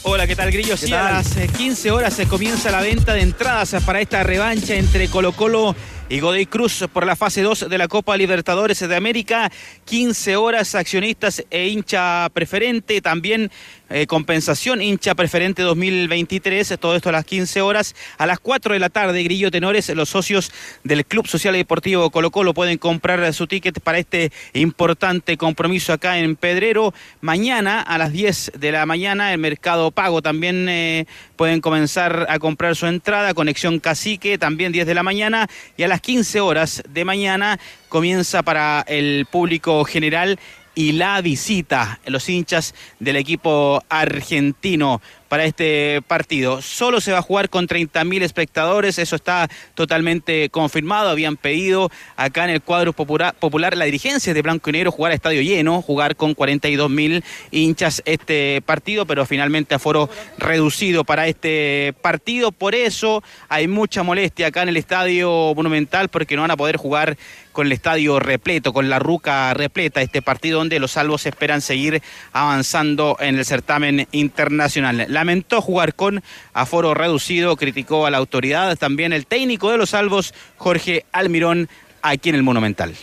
Hola, ¿qué tal, Grillo? Sí, a las 15 eh, horas se comienza la venta de entradas para esta revancha entre Colo Colo y Godoy Cruz por la fase 2 de la Copa Libertadores de América. 15 horas accionistas e hincha preferente, también eh, compensación hincha preferente 2023, todo esto a las 15 horas. A las 4 de la tarde, Grillo Tenores, los socios del Club Social y Deportivo Colo Colo pueden comprar su ticket para este importante compromiso acá en Pedrero. Mañana a las 10 de la mañana, el Mercado Pago también eh, pueden comenzar a comprar su entrada. Conexión Cacique, también 10 de la mañana. Y a las 15 horas de mañana comienza para el público general y la visita, los hinchas del equipo argentino para este partido. Solo se va a jugar con 30.000 espectadores, eso está totalmente confirmado. Habían pedido acá en el cuadro popular, popular la dirigencia de Blanco y Negro jugar a estadio lleno, jugar con 42.000 hinchas este partido, pero finalmente aforo reducido para este partido. Por eso hay mucha molestia acá en el estadio monumental porque no van a poder jugar con el estadio repleto, con la ruca repleta, este partido donde los salvos esperan seguir avanzando en el certamen internacional lamentó jugar con aforo reducido, criticó a la autoridad, también el técnico de los salvos, Jorge Almirón, aquí en el Monumental.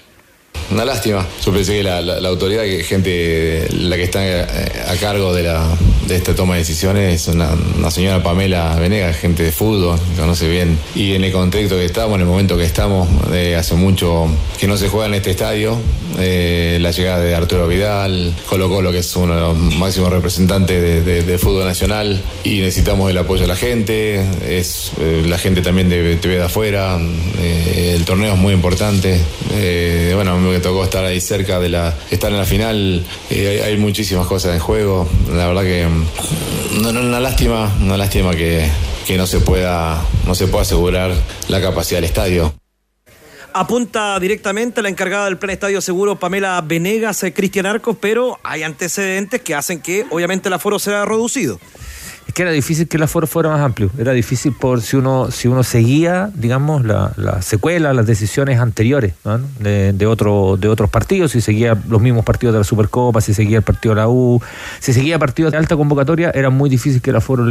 Una lástima. Yo pensé que la, autoridad, que gente la que está a, cargo de, la, de esta toma de decisiones, es una, señora Pamela Venega, gente de fútbol, conoce bien. Y en el contexto que estamos, en el momento que estamos, eh, hace mucho que no se juega en este estadio, eh, la llegada de Arturo Vidal, Colo Colo, que es uno de los máximos representantes de, fútbol nacional, y necesitamos el apoyo de la gente, es eh, la gente también de TV de afuera, el torneo es muy importante. bueno, me tocó estar ahí cerca de la. estar en la final. Eh, hay, muchísimas cosas en juego. La verdad que. Mm, no, una lástima, una lástima que, que no se pueda. no se pueda asegurar la capacidad del estadio apunta directamente a la encargada del plan Estadio Seguro, Pamela Venegas, eh, Cristian Arcos, pero hay antecedentes que hacen que obviamente el aforo sea reducido que era difícil que el aforo fuera más amplio. Era difícil por si uno, si uno seguía, digamos, la, la secuela, las decisiones anteriores de, otro, de otros partidos, si seguía los mismos partidos de la Supercopa, si seguía el partido de la U, si seguía partidos de alta convocatoria, era muy difícil que el aforo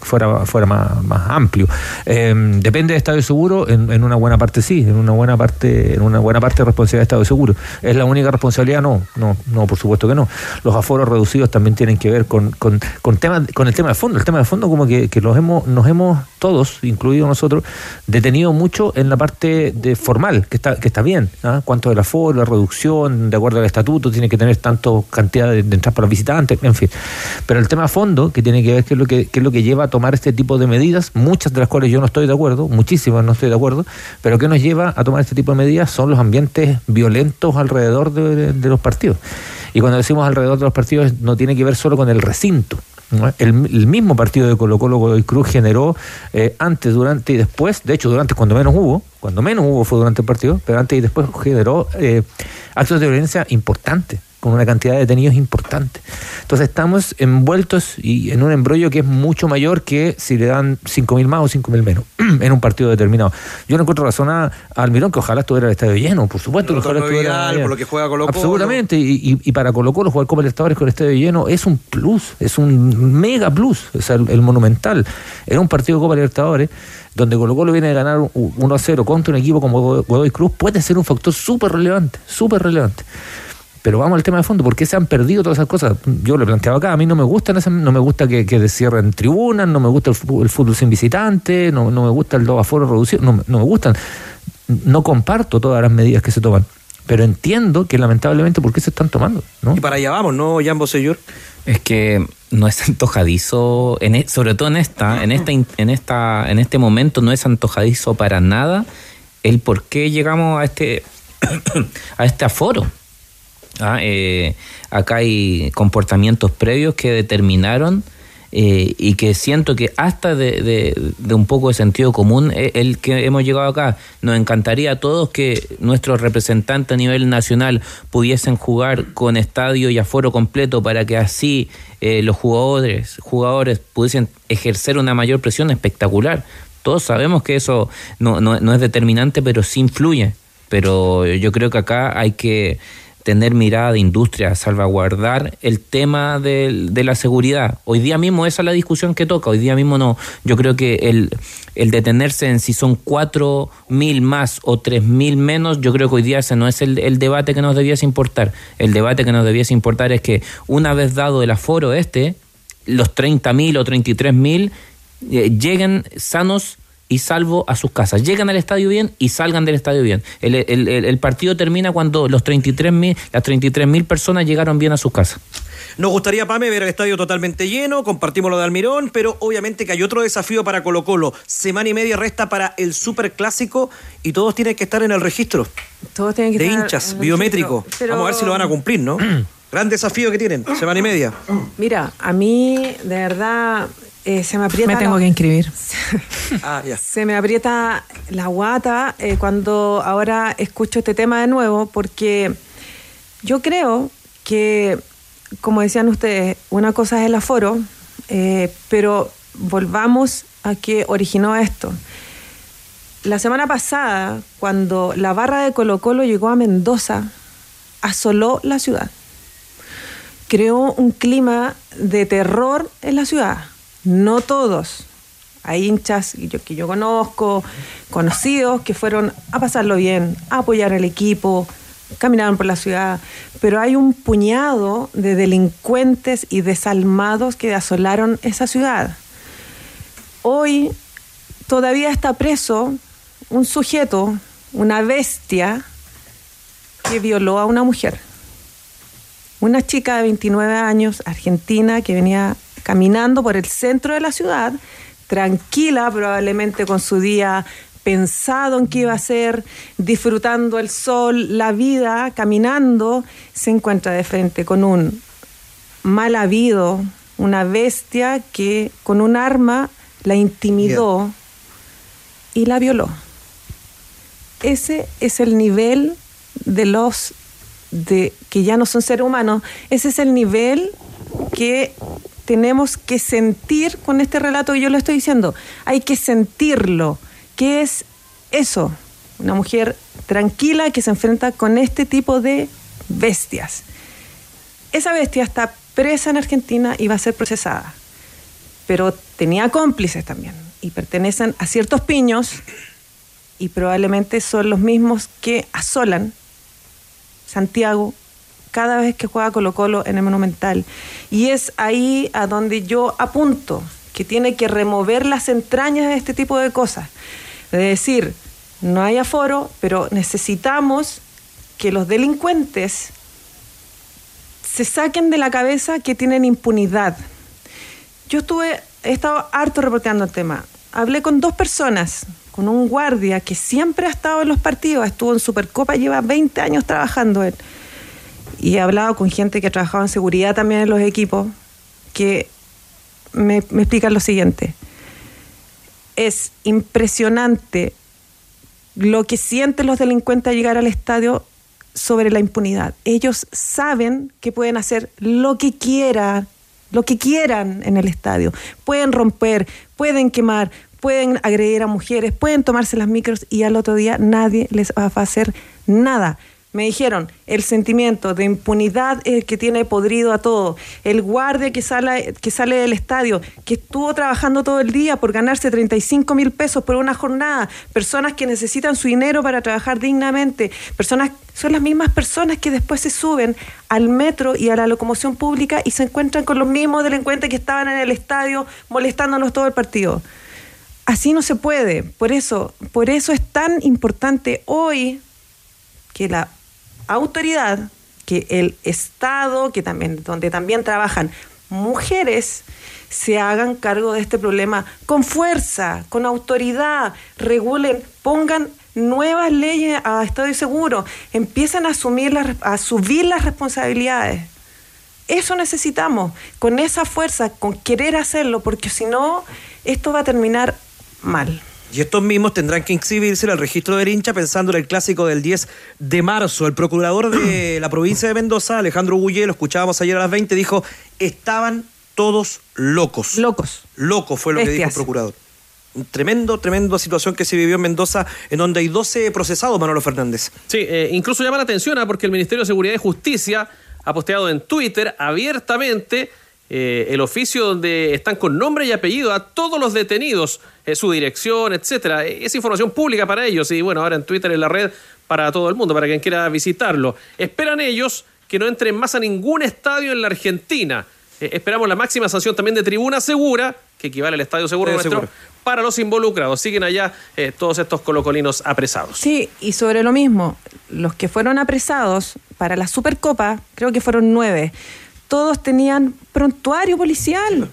fuera, fuera más, más amplio. Em, depende de Estadio Seguro, en, una buena parte sí, en una buena parte, en una buena parte responsabilidad de Estadio Seguro. ¿Es la única responsabilidad? No, no, no, por supuesto que no. Los aforos reducidos también tienen que ver con, con, con, con el tema de fondo El tema de fondo como que, que los hemos, nos hemos todos, incluidos nosotros, detenido mucho en la parte de formal, que está, que está bien. ¿ah? Cuánto de la aforo, la reducción, de acuerdo al estatuto, tiene que tener tanto cantidad de, de entradas para visitantes, en fin. Pero el tema de fondo, que tiene que ver qué es lo que, es lo que lleva a tomar este tipo de medidas, muchas de las cuales yo no estoy de acuerdo, muchísimas no estoy de acuerdo, pero que nos lleva a tomar este tipo de medidas son los ambientes violentos alrededor de, de los partidos. Y cuando decimos alrededor de los partidos no tiene que ver solo con el recinto. El, mismo partido de Colo Colo y Cruz generó eh, antes, durante y después, de hecho durante cuando menos hubo, cuando menos hubo fue durante el partido, pero antes y después generó eh, actos de violencia importantes con una cantidad de detenidos importante. Entonces estamos envueltos y en un embrollo que es mucho mayor que si le dan 5.000 más o 5.000 menos <clears throat> en un partido determinado. Yo no encuentro razón a, a Almirón que ojalá estuviera el estadio lleno, por supuesto. que ojalá estuviera Vidal, lleno. por lo que juega Colo Colo. Absolutamente, y, y- y para Colo Colo jugar Copa Libertadores con el estadio lleno es un plus, es un mega plus, o sea, el, el monumental. Era un partido de Copa Libertadores donde Colo Colo viene de ganar un- 1 a 0 contra un equipo como Godoy Cruz, puede ser un factor súper relevante, súper relevante. Pero vamos al tema de fondo, ¿por qué se han perdido todas esas cosas? Yo lo he planteado acá, a mí no me gustan esas- no me gusta que, que cierren tribunas, no me gusta el fútbol, el fútbol sin visitante, no, no me gusta el dos aforo reducido, no, me- no me gustan. No comparto todas las medidas que se toman, pero entiendo que lamentablemente por qué se están tomando, ¿no? Y para allá vamos, ¿no, Jambo Señor? Es que no es antojadizo, en e- sobre todo en esta, en esta, en esta, en este momento no es antojadizo para nada el por qué llegamos a este, <coughs> a este aforo. Ah, eh, acá hay comportamientos previos que determinaron eh, y que siento que hasta de, un poco de sentido común eh, el que hemos llegado acá. Nos encantaría a todos que nuestros representantes a nivel nacional pudiesen jugar con estadio y aforo completo para que así eh, los jugadores, jugadores pudiesen ejercer una mayor presión espectacular. Todos sabemos que eso no, no- no es determinante, pero sí influye. Pero yo creo que acá hay que tener mirada de industria, salvaguardar el tema de, la seguridad. Hoy día mismo esa es la discusión que toca. Hoy día mismo no. Yo creo que el, detenerse en si son cuatro mil más o tres mil menos, yo creo que hoy día ese no es el, debate que nos debiese importar. El debate que nos debiese importar es que una vez dado el aforo este, los 30 mil o 33 mil eh, lleguen sanos y salvo a sus casas. Llegan al estadio bien y salgan del estadio bien. El, el- el- el partido termina cuando los 33 mil, las 33 mil personas llegaron bien a sus casas. Nos gustaría, Pame, ver el estadio totalmente lleno, compartimos lo de Almirón, pero obviamente que hay otro desafío para Colo Colo. Semana y media resta para el Super Clásico y todos tienen que estar en el registro Todos tienen que de estar hinchas, en el biométrico. Pero- Vamos a ver si lo van a cumplir, ¿no? <clears throat> Gran desafío que tienen, semana y media. Mira, a mí de verdad eh, se me aprieta. Me tengo la- que inscribir. <laughs> Ah. Se me aprieta la guata eh, cuando ahora escucho este tema de nuevo, porque yo creo que, como decían ustedes, una cosa es el aforo, eh, pero volvamos a qué originó esto. La semana pasada, cuando la barra de Colo Colo llegó a Mendoza, asoló la ciudad. Creó un clima de terror en la ciudad. No todos. Hay hinchas que yo, conozco, conocidos, que fueron a pasarlo bien, a apoyar al equipo, caminaron por la ciudad, pero hay un puñado de delincuentes y desalmados que asolaron esa ciudad. Hoy todavía está preso un sujeto, una bestia, que violó a una mujer. Una chica de 29 años, argentina, que venía caminando por el centro de la ciudad, tranquila, probablemente con su día pensado en qué iba a hacer, disfrutando el sol, la vida, caminando, se encuentra de frente con un mal habido, una bestia que con un arma la intimidó y la violó. Ese es el nivel de los de que ya no son seres humanos, ese es el nivel que tenemos que sentir con este relato que yo le estoy diciendo. Hay que sentirlo. ¿Qué es eso? Una mujer tranquila que se enfrenta con este tipo de bestias. Esa bestia está presa en Argentina y va a ser procesada. Pero tenía cómplices también y pertenecen a ciertos piños y probablemente son los mismos que asolan Santiago cada vez que juega Colo Colo en el Monumental. Y es ahí a donde yo apunto. que tiene que remover las entrañas de este tipo de cosas. Es decir, no hay aforo, pero necesitamos que los delincuentes se saquen de la cabeza que tienen impunidad. Yo estuve, he estado harto reporteando el tema. Hablé con dos personas, con un guardia que siempre ha estado en los partidos, estuvo en Supercopa, lleva 20 años trabajando él. Y he hablado con gente que ha trabajado en seguridad también en los equipos, que me, me explican lo siguiente. Es impresionante lo que sienten los delincuentes al llegar al estadio sobre la impunidad. Ellos saben que pueden hacer lo que quieran, lo que quieran en el estadio. Pueden romper, pueden quemar, pueden agredir a mujeres, pueden tomarse las micros y al otro día nadie les va a hacer nada. Me dijeron, el sentimiento de impunidad es el que tiene podrido a todo. El guardia que sale, que sale del estadio, que estuvo trabajando todo el día por ganarse 35 mil pesos por una jornada. Personas que necesitan su dinero para trabajar dignamente. Personas, son las mismas personas que después se suben al metro y a la locomoción pública y se encuentran con los mismos delincuentes que estaban en el estadio molestándonos todo el partido. Así no se puede. Por eso, por eso es tan importante hoy que la autoridad, que el Estado, que también, donde también trabajan mujeres, se hagan cargo de este problema con fuerza, con autoridad, regulen, pongan nuevas leyes a Estado y Seguro, empiezan a asumir las, a subir las responsabilidades. Eso necesitamos, con esa fuerza, con querer hacerlo, porque si no, esto va a terminar mal. Y estos mismos tendrán que inscribirse en el registro del hincha pensando en el clásico del 10 de marzo. El procurador de <clears throat> la provincia de Mendoza, Alejandro Gullé, lo escuchábamos ayer a las 20, dijo, estaban todos locos. Locos. Locos fue lo que dijo el procurador. Un tremendo, tremendo situación que se vivió en Mendoza, en donde hay 12 procesados, Manolo Fernández. Sí, eh, incluso llama la atención ¿ah? porque el Ministerio de Seguridad y Justicia ha posteado en Twitter abiertamente eh, el oficio donde están con nombre y apellido a todos los detenidos, eh, su dirección, etcétera. Es información pública para ellos y bueno, ahora en Twitter en la red para todo el mundo, para quien quiera visitarlo. Esperan ellos que no entren más a ningún estadio en la Argentina. Eh, esperamos la máxima sanción también de tribuna segura, que equivale al estadio seguro nuestro, para los involucrados. Siguen allá todos estos colocolinos apresados. Sí, y sobre lo mismo, los que fueron apresados para la Supercopa, creo que fueron nueve todos tenían prontuario policial.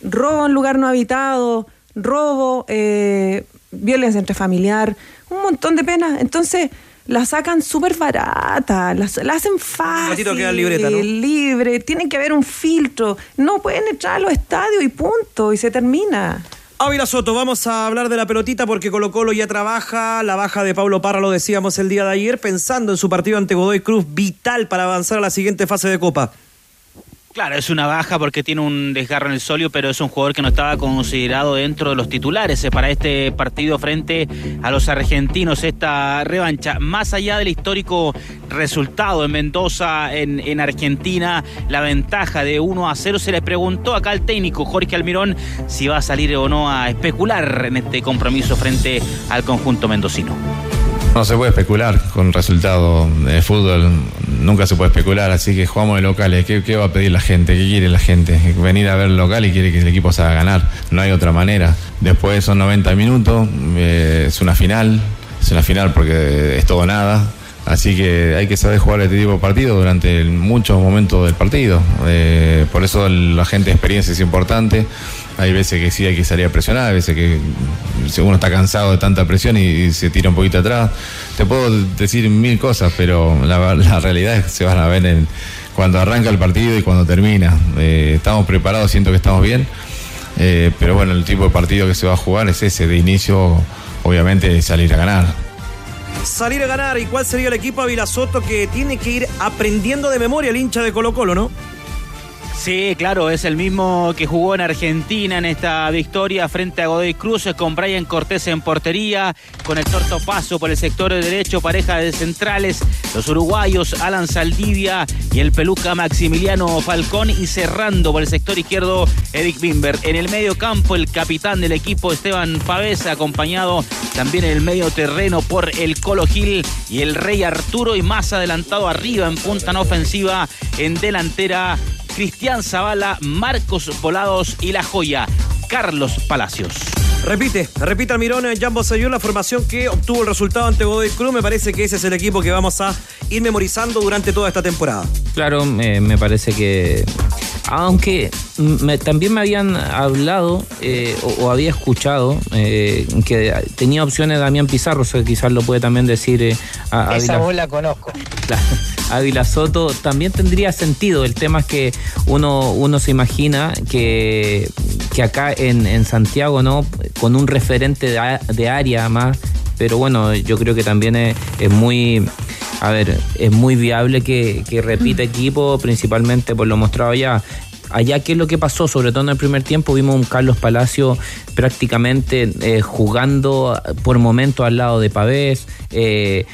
Robo en lugar no habitado, robo, eh, violencia intrafamiliar, un montón de penas. Entonces, la sacan súper barata, la, hacen fácil, queda libreta, ¿no? libre, tiene que haber un filtro. No pueden entrar a los estadios y punto, y se termina. Ávila Soto, vamos a hablar de la pelotita porque Colo Colo ya trabaja, la baja de Pablo Parra lo decíamos el día de ayer, pensando en su partido ante Godoy Cruz, vital para avanzar a la siguiente fase de Copa. Claro, es una baja porque tiene un desgarro en el solio, pero es un jugador que no estaba considerado dentro de los titulares eh, para este partido frente a los argentinos. Esta revancha, más allá del histórico resultado en Mendoza, en, en Argentina, la ventaja de 1 a 0, se le preguntó acá al técnico Jorge Almirón si va a salir o no a especular en este compromiso frente al conjunto mendocino. No se puede especular con resultado de fútbol, nunca se puede especular, así que jugamos de locales. ¿Qué, va a pedir la gente? ¿Qué quiere la gente? Venir a ver el local y quiere que el equipo se haga ganar. No hay otra manera. Después son 90 minutos, eh, es una final, es una final porque es todo nada. Así que hay que saber jugar este tipo de partido durante muchos momentos del partido. Eh, por eso la gente de experiencia es importante. Hay veces que sí hay que salir a presionar, hay veces que uno está cansado de tanta presión y, se tira un poquito atrás. Te puedo decir mil cosas, pero la, realidad es que se van a ver en, cuando arranca el partido y cuando termina. Eh, estamos preparados, siento que estamos bien. Eh, pero bueno, el tipo de partido que se va a jugar es ese, de inicio, obviamente, salir a ganar salir a ganar. ¿Y cuál sería el equipo Ávila Soto que tiene que ir aprendiendo de memoria el hincha de Colo Colo, no? Sí, claro, es el mismo que jugó en Argentina en esta victoria frente a Godoy Cruz con Brian Cortés en portería, con el torto paso por el sector de derecho, pareja de centrales, los uruguayos Alan Saldivia y el peluca Maximiliano Falcón y cerrando por el sector izquierdo Eric Bimber. En el medio campo el capitán del equipo Esteban Pavés acompañado también en el medio terreno por el Colo Gil y el Rey Arturo y más adelantado arriba en punta no ofensiva en delantera Cristian Zavala, Marcos Volados y La Joya. Carlos Palacios. Repite, repite Almirón Jambo Sayur la formación que obtuvo el resultado ante Godoy Cruz. Me parece que ese es el equipo que vamos a ir memorizando durante toda esta temporada. Claro, eh, me parece que. Aunque me- también me habían hablado eh, o, o había escuchado eh, que tenía opciones Damián Pizarro, o sea, quizás lo puede también decir eh, a, Esa voz la conozco. <laughs> Ávila Soto también tendría sentido. El tema es que uno, uno se imagina que, que acá en, en Santiago, ¿no? Con un referente de, área más, pero bueno, yo creo que también es, es muy. A ver, es muy viable que, que repita equipo, principalmente por lo mostrado allá. Allá, ¿qué es lo que pasó? Sobre todo en el primer tiempo, vimos un Carlos Palacio prácticamente eh, jugando por momentos al lado de Pavés, eh,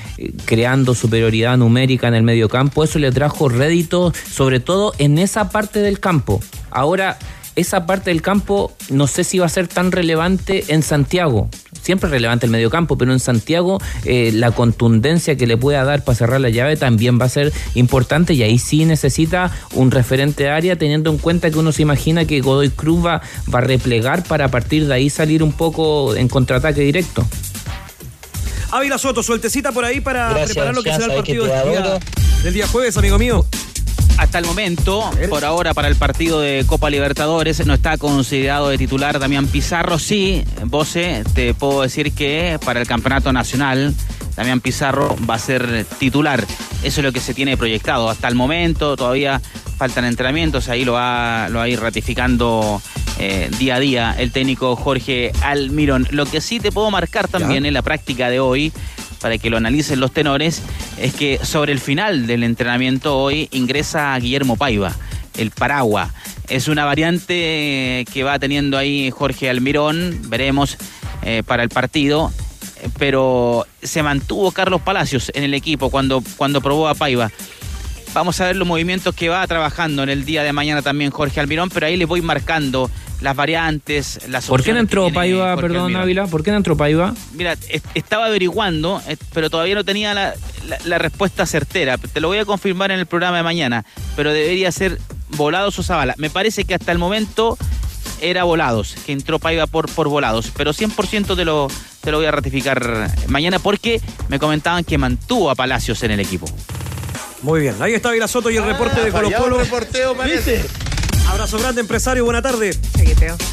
creando superioridad numérica en el medio campo. Eso le trajo rédito, sobre todo en esa parte del campo. Ahora, esa parte del campo no sé si va a ser tan relevante en Santiago. Siempre es relevante el mediocampo, pero en Santiago eh, la contundencia que le pueda dar para cerrar la llave también va a ser importante y ahí sí necesita un referente de área teniendo en cuenta que uno se imagina que Godoy Cruz va, va a replegar para a partir de ahí salir un poco en contraataque directo. Ávila Soto, sueltecita por ahí para Gracias, preparar lo que será el partido del día, del día jueves, amigo mío. Hasta el momento, por ahora, para el partido de Copa Libertadores, no está considerado de titular Damián Pizarro. Sí, Bose, te puedo decir que para el campeonato nacional, Damián Pizarro va a ser titular. Eso es lo que se tiene proyectado. Hasta el momento, todavía faltan entrenamientos, ahí lo va, lo va a ir ratificando eh, día a día el técnico Jorge Almirón. Lo que sí te puedo marcar también en la práctica de hoy para que lo analicen los tenores, es que sobre el final del entrenamiento hoy ingresa Guillermo Paiva, el Paragua. Es una variante que va teniendo ahí Jorge Almirón, veremos eh, para el partido, pero se mantuvo Carlos Palacios en el equipo cuando, cuando probó a Paiva. Vamos a ver los movimientos que va trabajando en el día de mañana también Jorge Almirón, pero ahí les voy marcando las variantes, las ¿Por qué no entró Paiva, perdón. Ávila? ¿Por qué no entró Paiva? Mira, es- estaba averiguando, eh, pero todavía no tenía la, la- la respuesta certera. Te lo voy a confirmar en el programa de mañana, pero debería ser Volados o Zavala. Me parece que hasta el momento era Volados, que entró Paiva por, por Volados, pero 100% te lo, te lo voy a ratificar mañana porque me comentaban que mantuvo a Palacios en el equipo. Muy bien, ahí está Ávila Soto y el reporte de Colo Colo. el reporteo, parece. Abrazo grande, empresario, buena tarde.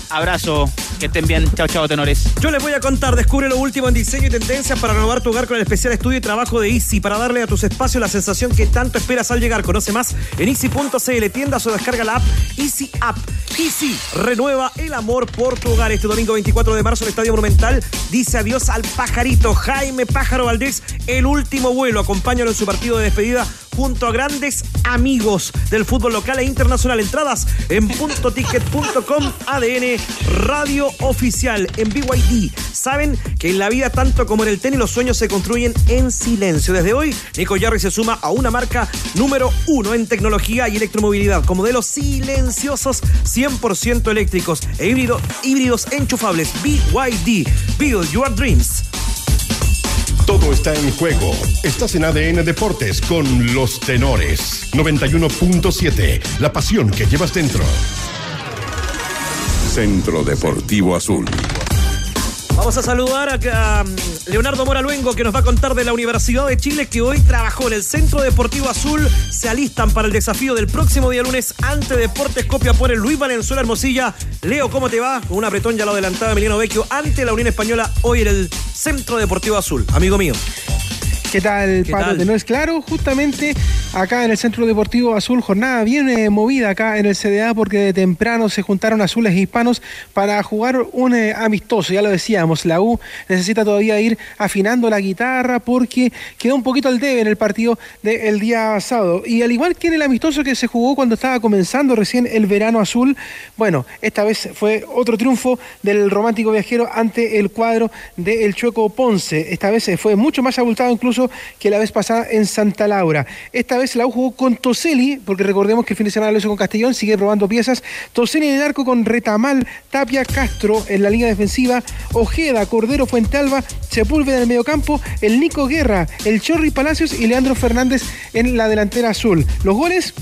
Abrazo, que estén bien. Chao, chao, tenores. Yo les voy a contar, descubre lo último en diseño y tendencias para renovar tu hogar con el especial estudio y trabajo de Easy, para darle a tus espacios la sensación que tanto esperas al llegar. Conoce más en easy.cl, tiendas o descarga la app Easy App. Easy, renueva el amor por tu hogar. Este domingo 24 de marzo en el Estadio Monumental dice adiós al pajarito Jaime Pájaro Valdés, el último vuelo. Acompáñalo en su partido de despedida junto a grandes amigos del fútbol local e internacional. Entradas en puntoticket.com ADN Radio Oficial en BYD. Saben que en la vida, tanto como en el tenis, los sueños se construyen en silencio. Desde hoy, Nico Yarri se suma a una marca número uno en tecnología y electromovilidad, con modelos silenciosos 100% eléctricos e híbrido- híbridos enchufables. BYD. Build Your Dreams. Todo está en juego. Estás en ADN Deportes con los tenores. 91.7. La pasión que llevas dentro. Centro Deportivo Azul. Vamos a saludar a, um, Leonardo Mora Luengo que nos va a contar de la Universidad de Chile que hoy trabajó en el Centro Deportivo Azul. Se alistan para el desafío del próximo día lunes ante Deportes Copia por el Luis Valenzuela Hermosilla. Leo, ¿cómo te va? Con un apretón ya lo adelantaba Emiliano Vecchio ante la Unión Española hoy en el Centro Deportivo Azul. Amigo mío. ¿Qué tal, ¿Qué Pato? tal? ¿Te no es claro? Justamente acá en el Centro Deportivo Azul, jornada bien eh, movida acá en el CDA porque de temprano se juntaron azules e hispanos para jugar un eh, amistoso. Ya lo decíamos, la U necesita todavía ir afinando la guitarra porque quedó un poquito al debe en el partido del día sábado. Y al igual que en el amistoso que se jugó cuando estaba comenzando recién el verano azul, bueno, esta vez fue otro triunfo del romántico viajero ante el cuadro del Chueco Ponce. Esta vez fue mucho más abultado incluso que la vez pasada en Santa Laura. Esta vez la U jugó con Toseli, porque recordemos que el fin de semana lo hizo con Castellón, sigue probando piezas. Toseli en el arco con Retamal, Tapia, Castro en la línea defensiva, Ojeda, Cordero, Fuentealba, Sepúlveda en el mediocampo, el Nico Guerra, el Chorri Palacios y Leandro Fernández en la delantera azul. Los goles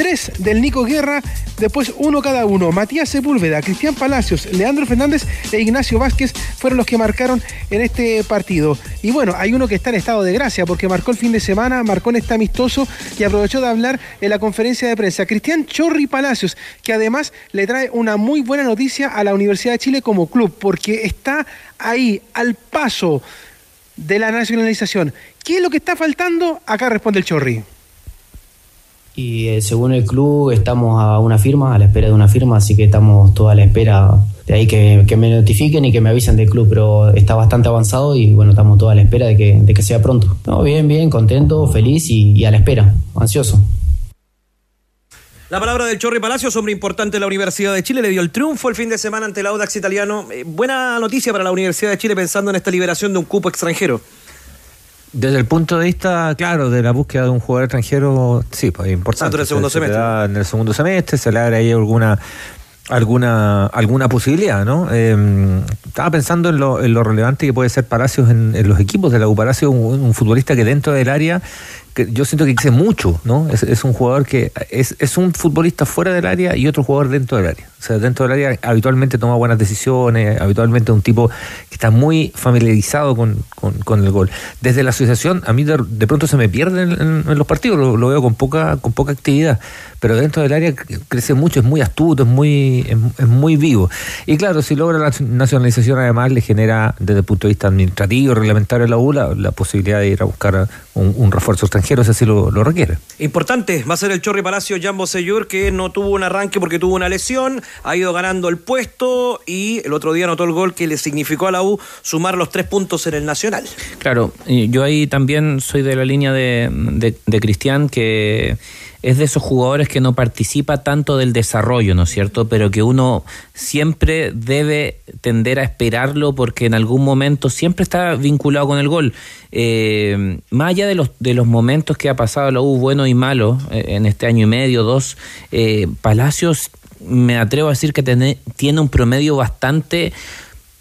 tres del Nico Guerra, después uno cada uno. Matías Sepúlveda, Cristian Palacios, Leandro Fernández e Ignacio Vázquez fueron los que marcaron en este partido. Y bueno, hay uno que está en estado de gracia porque marcó el fin de semana, marcó en este amistoso y aprovechó de hablar en la conferencia de prensa. Cristian Chorri Palacios, que además le trae una muy buena noticia a la Universidad de Chile como club, porque está ahí al paso de la nacionalización. ¿Qué es lo que está faltando? Acá responde el Chorri. Y eh, según el club estamos a una firma, a la espera de una firma, así que estamos toda a la espera de ahí que, que me notifiquen y que me avisen del club, pero está bastante avanzado y bueno, estamos toda a la espera de que, de que sea pronto. No, bien, bien, contento, feliz y, a la espera, ansioso. La palabra del Chorri Palacios, hombre importante de la Universidad de Chile, le dio el triunfo el fin de semana ante el Audax italiano. Eh, buena noticia para la Universidad de Chile pensando en esta liberación de un cupo extranjero. Desde el punto de vista, claro, de la búsqueda de un jugador extranjero, sí, pues es importante. en el segundo Se- se semestre. en el segundo semestre, se le abre ahí alguna alguna alguna posibilidad, ¿no? Eh, estaba pensando en lo, en lo relevante que puede ser Palacios en, en los equipos de la U. Palacios, un, un futbolista que dentro del área, que yo siento que crece mucho, ¿no? Es, un jugador que es, es un futbolista fuera del área y otro jugador dentro del área. O sea, dentro del área habitualmente toma buenas decisiones, habitualmente es un tipo que está muy familiarizado con, con- con el gol. Desde la asociación, a mí de, pronto se me pierde en, los partidos, lo, veo con poca, con poca actividad, pero dentro del área cre- crece mucho, es muy astuto, es muy, es, es muy vivo. Y claro, si logra la nacionalización además le genera desde el punto de vista administrativo, reglamentario la U, la, la posibilidad de ir a buscar un, un refuerzo extranjero si así lo, lo requiere. Importante, va a ser el Chorri Palacio Jambo Seyur, que no tuvo un arranque porque tuvo una lesión, ha ido ganando el puesto y el otro día anotó el gol que le significó a la U sumar los tres puntos en el Nacional. Claro, y yo ahí también soy de la línea de, de, de Cristian, que es de esos jugadores que no participa tanto del desarrollo, ¿no es cierto? Pero que uno siempre debe tender a esperarlo porque en algún momento siempre está vinculado con el gol. Eh, más allá de los, de los momentos que ha pasado la U, buenos y malos, eh, en este año y medio, dos, eh, Palacios, me atrevo a decir que tiene un promedio bastante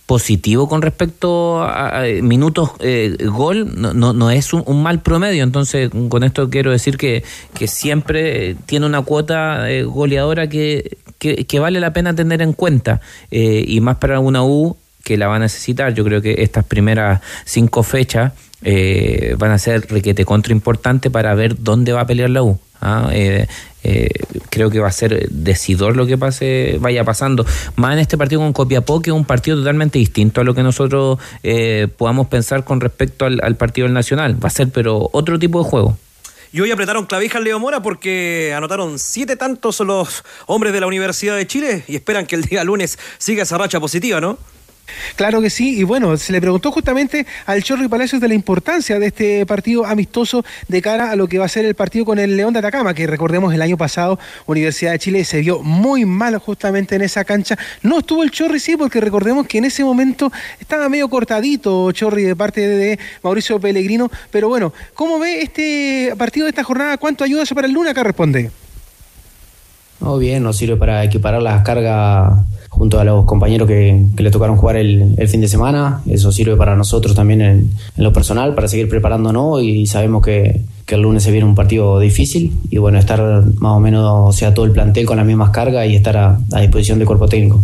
positivo con respecto a, a minutos eh, gol, no, no, no es un, mal promedio. Entonces, con esto quiero decir que, que siempre tiene una cuota eh, goleadora que, que, vale la pena tener en cuenta. Eh, y más para una U que la va a necesitar. Yo creo que estas primeras cinco fechas eh, van a ser requete contra importante para ver dónde va a pelear la U. ¿ah? Eh, eh, creo que va a ser decidor lo que pase vaya pasando. Más en este partido con Copiapó, que es un partido totalmente distinto a lo que nosotros eh, podamos pensar con respecto al, al partido del Nacional. Va a ser, pero otro tipo de juego. Y hoy apretaron clavijas Leo Mora porque anotaron siete tantos los hombres de la Universidad de Chile y esperan que el día lunes siga esa racha positiva, ¿no? Claro que sí, y bueno, se le preguntó justamente al Chorri Palacios de la importancia de este partido amistoso de cara a lo que va a ser el partido con el León de Atacama, que recordemos el año pasado Universidad de Chile se vio muy mal justamente en esa cancha. No estuvo el Chorri, sí, porque recordemos que en ese momento estaba medio cortadito Chorri de parte de Mauricio Pellegrino, pero bueno, ¿cómo ve este partido de esta jornada? ¿Cuánto ayuda eso para el lunes? Acá responde. No, bien, nos sirve para equiparar las cargas junto a los compañeros que, que le tocaron jugar el, el fin de semana. Eso sirve para nosotros también en, en lo personal, para seguir preparándonos y sabemos que, que el lunes se viene un partido difícil y bueno, estar más o menos, o sea, todo el plantel con las mismas cargas y estar a, disposición del cuerpo técnico.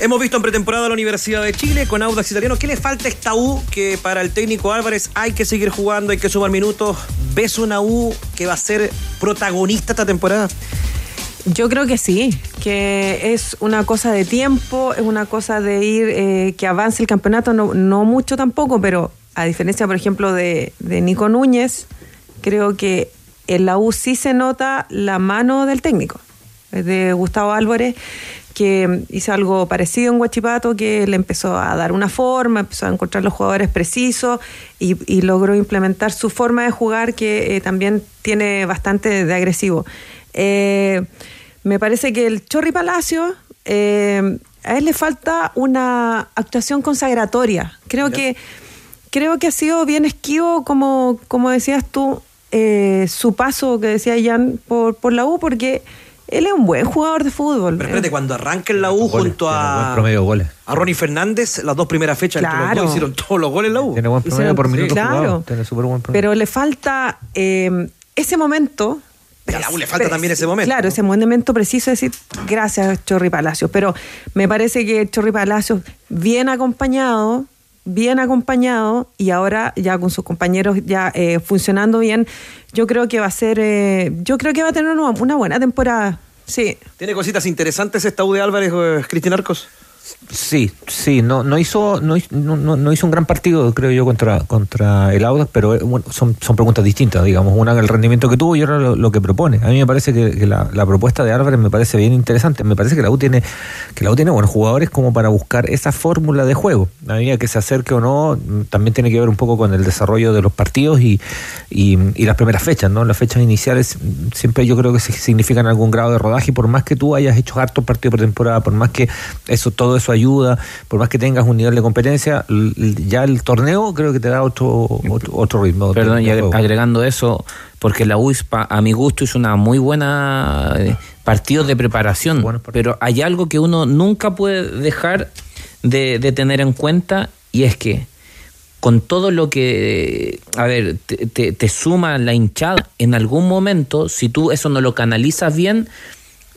Hemos visto en pretemporada la Universidad de Chile con Audax Italiano. ¿Qué le falta a esta U que para el técnico Álvarez hay que seguir jugando, hay que sumar minutos? ¿Ves una U que va a ser protagonista esta temporada? Yo creo que sí, que es una cosa de tiempo, es una cosa de ir, eh, que avance el campeonato, no, no mucho tampoco, pero a diferencia, por ejemplo, de, Nico Núñez, creo que en la U sí se nota la mano del técnico, de Gustavo Álvarez, que hizo algo parecido en Huachipato, que le empezó a dar una forma, empezó a encontrar los jugadores precisos y, y logró implementar su forma de jugar que eh, también tiene bastante de agresivo. Eh, me parece que el Chorri Palacio, eh, a él le falta una actuación consagratoria. Creo que creo que ha sido bien esquivo, como, como decías tú, eh, su paso que decía Jan por, por la U, porque él es un buen jugador de fútbol. Pero espérate, cuando arranca en la U Goles, junto a, promedio de goles. a Ronnie Fernández, las dos primeras fechas en que los Claro. dos hicieron todos los goles en la U. Tiene buen promedio Hicieron- por minuto claro. jugado. Tiene súper buen promedio. Pero le falta eh, ese momento a la U le falta también ese momento. Claro, ese momento preciso de decir gracias Chorri Palacios. Pero me parece que Chorri Palacios, bien acompañado, bien acompañado y ahora ya con sus compañeros ya eh, funcionando bien, yo creo que va a ser, eh, yo creo que va a tener una, una buena temporada. Sí. Tiene cositas interesantes esta U de Álvarez, eh, Cristian Arcos. Sí, sí, no, no hizo, no, no, no- hizo un gran partido, creo yo, contra, contra el Audax, pero eh, bueno, son, son preguntas distintas, digamos, una el rendimiento que tuvo y otra lo, lo que propone. A mí me parece que, la, propuesta de Álvarez me parece bien interesante. Me parece que la U tiene, que la U tiene buenos jugadores como para buscar esa fórmula de juego. A medida que se acerque o no, también tiene que ver un poco con el desarrollo de los partidos y, y, las primeras fechas, ¿no? Las fechas iniciales siempre yo creo que significan algún grado de rodaje, por más que tú hayas hecho hartos partidos por temporada, por más que eso todo eso ayuda, por más que tengas un nivel de competencia, ya el torneo creo que te da otro otro, otro ritmo. Perdón, y agregando eso, porque la UISPA, a mi gusto, hizo una muy buena eh, partido de preparación, pero hay algo que uno nunca puede dejar de, de tener en cuenta y es que con todo lo que, a ver, te, te- te suma la hinchada, en algún momento, si tú eso no lo canalizas bien,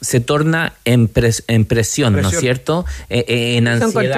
se torna en, pres- en presión, ¿no es cierto? Eh, eh, en ansiedad.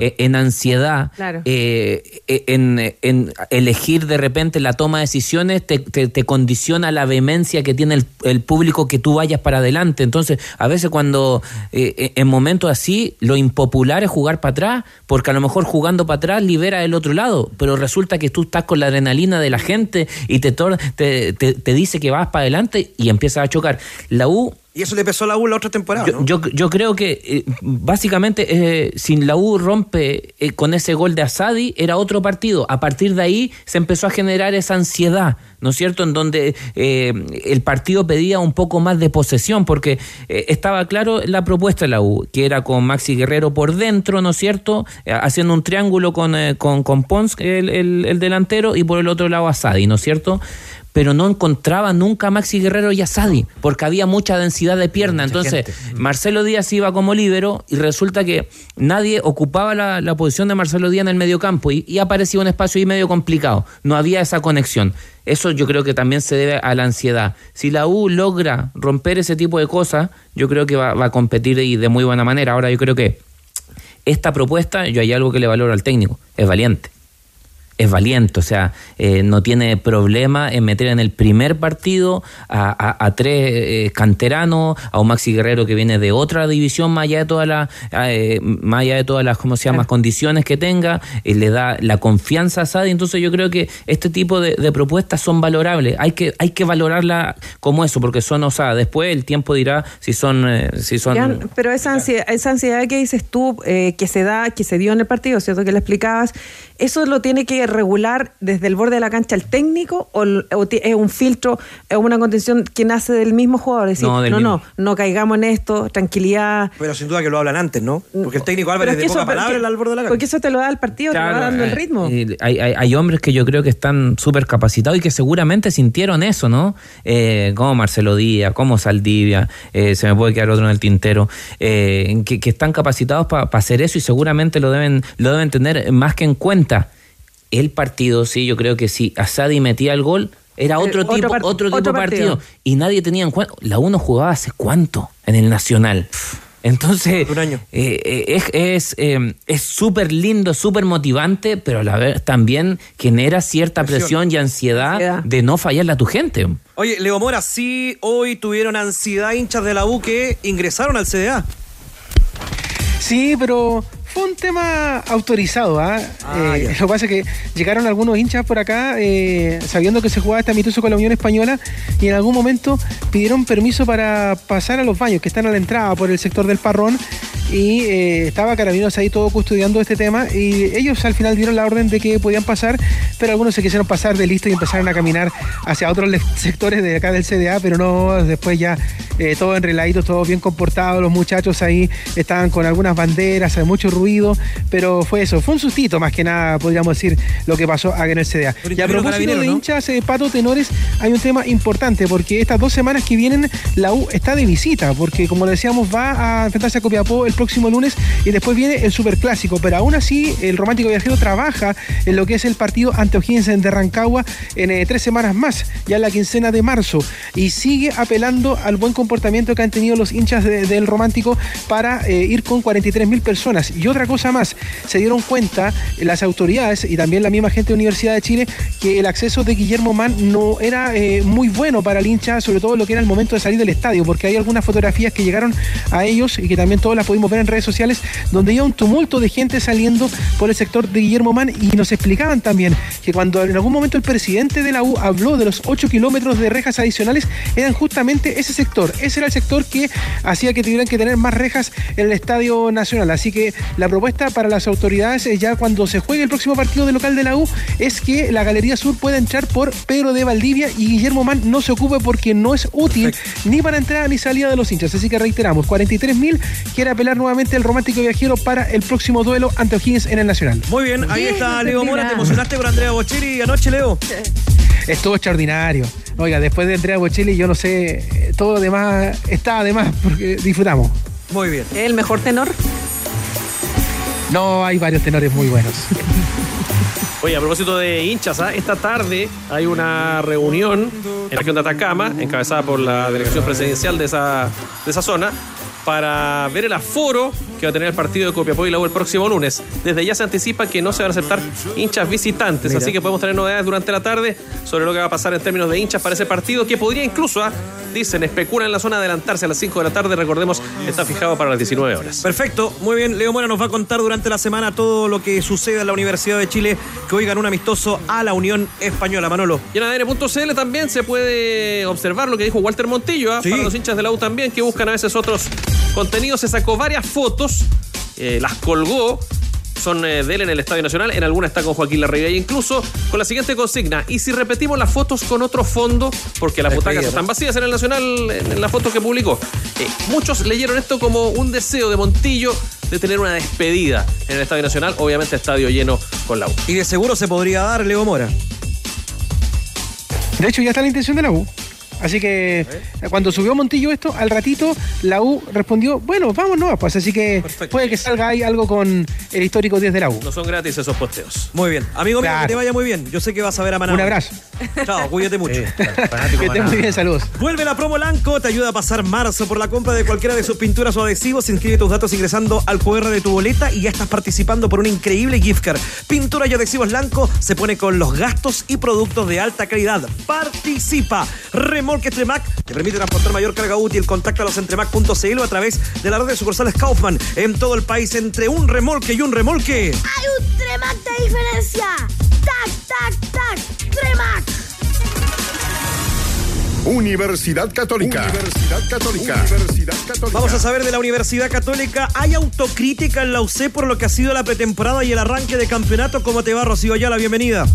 eh, en ansiedad. Claro. eh, eh, en, en elegir de repente la toma de decisiones te, te- te condiciona la vehemencia que tiene el, el público que tú vayas para adelante. Entonces, a veces cuando eh, en momentos así, lo impopular es jugar para atrás, porque a lo mejor jugando para atrás libera el otro lado, pero resulta que tú estás con la adrenalina de la gente y te, te- te dice que vas para adelante y empiezas a chocar. La U Y eso le pesó a la U la otra temporada, yo, ¿no? yo, yo creo que eh, básicamente eh, si la U rompe eh, con ese gol de Asadi era otro partido. A partir de ahí se empezó a generar esa ansiedad, ¿no es cierto? En donde eh, el partido pedía un poco más de posesión porque eh, estaba claro la propuesta de la U, que era con Maxi Guerrero por dentro, ¿no es cierto? Haciendo un triángulo con, eh, con, con Pons, el, el- el delantero, y por el otro lado Asadi, ¿no es cierto? Pero no encontraba nunca a Maxi Guerrero y a Sadi, porque había mucha densidad de pierna. Entonces, Marcelo Díaz iba como líbero y resulta que nadie ocupaba la, la posición de Marcelo Díaz en el mediocampo y, y aparecía un espacio ahí medio complicado. No había esa conexión. Eso yo creo que también se debe a la ansiedad. Si la U logra romper ese tipo de cosas, yo creo que va, va a competir y de muy buena manera. Ahora yo creo que esta propuesta, yo hay algo que le valoro al técnico, es valiente es valiente, o sea, eh, no tiene problema en meter en el primer partido a, a- a tres eh, canteranos, a un Maxi Guerrero que viene de otra división, más allá de todas las, eh, más allá de todas las, ¿cómo se llama?, condiciones que tenga, eh, le da la confianza a Sadi, entonces yo creo que este tipo de, de propuestas son valorables, hay que, hay que valorarla como eso, porque son osadas, después el tiempo dirá si son, si son... Ya, pero esa ansiedad, esa ansiedad que dices tú, eh, que se da, que se dio en el partido, ¿cierto? Que le explicabas, ¿eso lo tiene que regular desde el borde de la cancha el técnico o, o es un filtro, es una condición que nace del mismo jugador? Es decir, No, no, del no, mismo. no, caigamos en esto, tranquilidad. Pero sin duda que lo hablan antes, ¿no? Porque el técnico Álvarez de es que poca palabra porque- el al borde de la cancha. Porque eso te lo da el partido, te Claro, va dando el eh, ritmo. hay, hay- hay hombres que yo creo que están súper capacitados y que seguramente sintieron eso, ¿no? Eh, como Marcelo Díaz, como Saldivia, eh, se me puede quedar otro en el tintero, eh, que, que están capacitados para hacer eso y seguramente lo deben, lo deben tener más que en cuenta. El partido, sí, yo creo que si Asadi metía el gol, era otro Eh, otro tipo, part- otro tipo otro partido. partido. Y nadie tenía en cuenta. La uno jugaba hace cuánto en el Nacional. Entonces, eh, eh, es es eh, es súper lindo, súper motivante, pero a la vez también genera cierta Presión. presión y ansiedad de no fallarle a tu gente. Oye, Leo Mora, sí, hoy tuvieron ansiedad hinchas de la U que ingresaron al CDA. Sí, pero fue un tema autorizado. ¿ah? Ah, Eh, lo que pasa es que llegaron algunos hinchas por acá eh, sabiendo que se jugaba este amistoso con la Unión Española y en algún momento pidieron permiso para pasar a los baños que están a la entrada por el sector del Parrón y eh, estaba Carabineros ahí todo custodiando este tema y ellos al final dieron la orden de que podían pasar, pero algunos se quisieron pasar de listo y empezaron a caminar hacia otros sectores de acá del CDA, pero no, después ya todo enreladito, todo bien comportado, los muchachos ahí estaban con algunas banderas, hay mucho ruido, pero fue eso, fue un sustito más que nada, podríamos decir, lo que pasó acá en el CDA. Pero Y a propósito de ¿no? hinchas, eh, Pato Tenores, hay un tema importante, porque estas dos semanas que vienen la U está de visita, porque como le decíamos, va a enfrentarse a Copiapó el próximo lunes y después viene el Superclásico. Pero aún así, el Romántico Viajero trabaja en lo que es el partido ante O'Higgins de Rancagua en eh, tres semanas más, ya en la quincena de marzo. Y sigue apelando al buen comportamiento que han tenido los hinchas de- del Romántico para eh, ir con 43 mil personas. Y otra cosa más, se dieron cuenta las autoridades y también la misma gente de Universidad de Chile que el acceso de Guillermo Mann no era eh, muy bueno para el hincha, sobre todo lo que era el momento de salir del estadio, porque hay algunas fotografías que llegaron a ellos y que también todas las pudimos ver en redes sociales, donde había un tumulto de gente saliendo por el sector de Guillermo Mann y nos explicaban también que cuando en algún momento el presidente de la U habló de los 8 kilómetros de rejas adicionales, eran justamente ese sector, ese era el sector que hacía que tuvieran que tener más rejas en el Estadio Nacional. Así que la propuesta para las autoridades eh, ya cuando se juegue el próximo partido de local de la U es que la Galería Sur pueda entrar por Pedro de Valdivia y Guillermo Mann no se ocupe porque no es útil ni para entrada ni salida de los hinchas. Así que reiteramos, 43 mil quiere apelar nuevamente el romántico viajero para el próximo duelo ante O'Higgins en el Nacional. Muy bien, ahí está Leo Mora. ¿Te emocionaste por Andrea Bocelli anoche, Leo? Estuvo extraordinario. Oiga, después de Andrea Bocelli, yo no sé, eh, todo lo demás está además porque disfrutamos. Muy bien. ¿El mejor tenor? No, hay varios tenores muy buenos. Oye, a propósito de hinchas, ¿ah? esta tarde hay una reunión en la región de Atacama, encabezada por la delegación presidencial de esa, de esa zona, para ver el aforo que va a tener el partido de Copiapó y la U el próximo lunes. Desde ya se anticipa que no se van a aceptar hinchas visitantes, Mira. así que podemos tener novedades durante la tarde sobre lo que va a pasar en términos de hinchas para ese partido, que podría incluso, ¿ah? dicen, especulan en la zona adelantarse a las 5 de la tarde, recordemos, está fijado para las 19 horas. Perfecto, muy bien. Leo Mora nos va a contar durante la semana todo lo que sucede en la Universidad de Chile, que hoy ganó un amistoso a la Unión Española. Manolo. Y en ADN.cl también se puede observar lo que dijo Walter Montillo, ¿ah? Sí. para los hinchas de la U también, que buscan a veces otros contenidos. Se sacó varias fotos, eh, las colgó. Son eh, de él en el Estadio Nacional, en alguna está con Joaquín Larribey, e incluso con la siguiente consigna. Y si repetimos las fotos con otro fondo, porque las butacas están vacías en el Nacional, en, en la foto que publicó. Eh, muchos leyeron esto como un deseo de Montillo de tener una despedida en el Estadio Nacional, obviamente estadio lleno con la U. Y de seguro se podría dar, Leo Mora. De hecho, ya está la intención de la U. Así que cuando subió Montillo esto, al ratito la U respondió, bueno, vamos no, pues así que puede que salga ahí algo con el histórico 10 de la U. No son gratis esos posteos. Muy bien. Amigo mío, que te vaya muy bien. Yo sé que vas a ver a Maná. Un abrazo. Chao, cuídate <laughs> mucho. Que estés muy bien, saludos. Vuelve la promo Lanco, te ayuda a pasar marzo por la compra de cualquiera de sus pinturas o adhesivos. Inscribe tus datos ingresando al QR de tu boleta y ya estás participando por un increíble gift card. Pintura y adhesivos Lanco se pone con los gastos y productos de alta calidad. Participa. Remolque Tremac te permite transportar mayor carga útil. Contacta a los entremac.cl o a través de la red de sucursales Kaufman en todo el país entre un remolque y un remolque. Hay un Tremac de diferencia. Tac, tac, tac. Tremac. Universidad Católica. Universidad Católica. Universidad Católica. Vamos a saber de la Universidad Católica. ¿Hay autocrítica en la UC por lo que ha sido la pretemporada y el arranque de campeonato? ¿Cómo te va, Rocío Ayala? Bienvenida.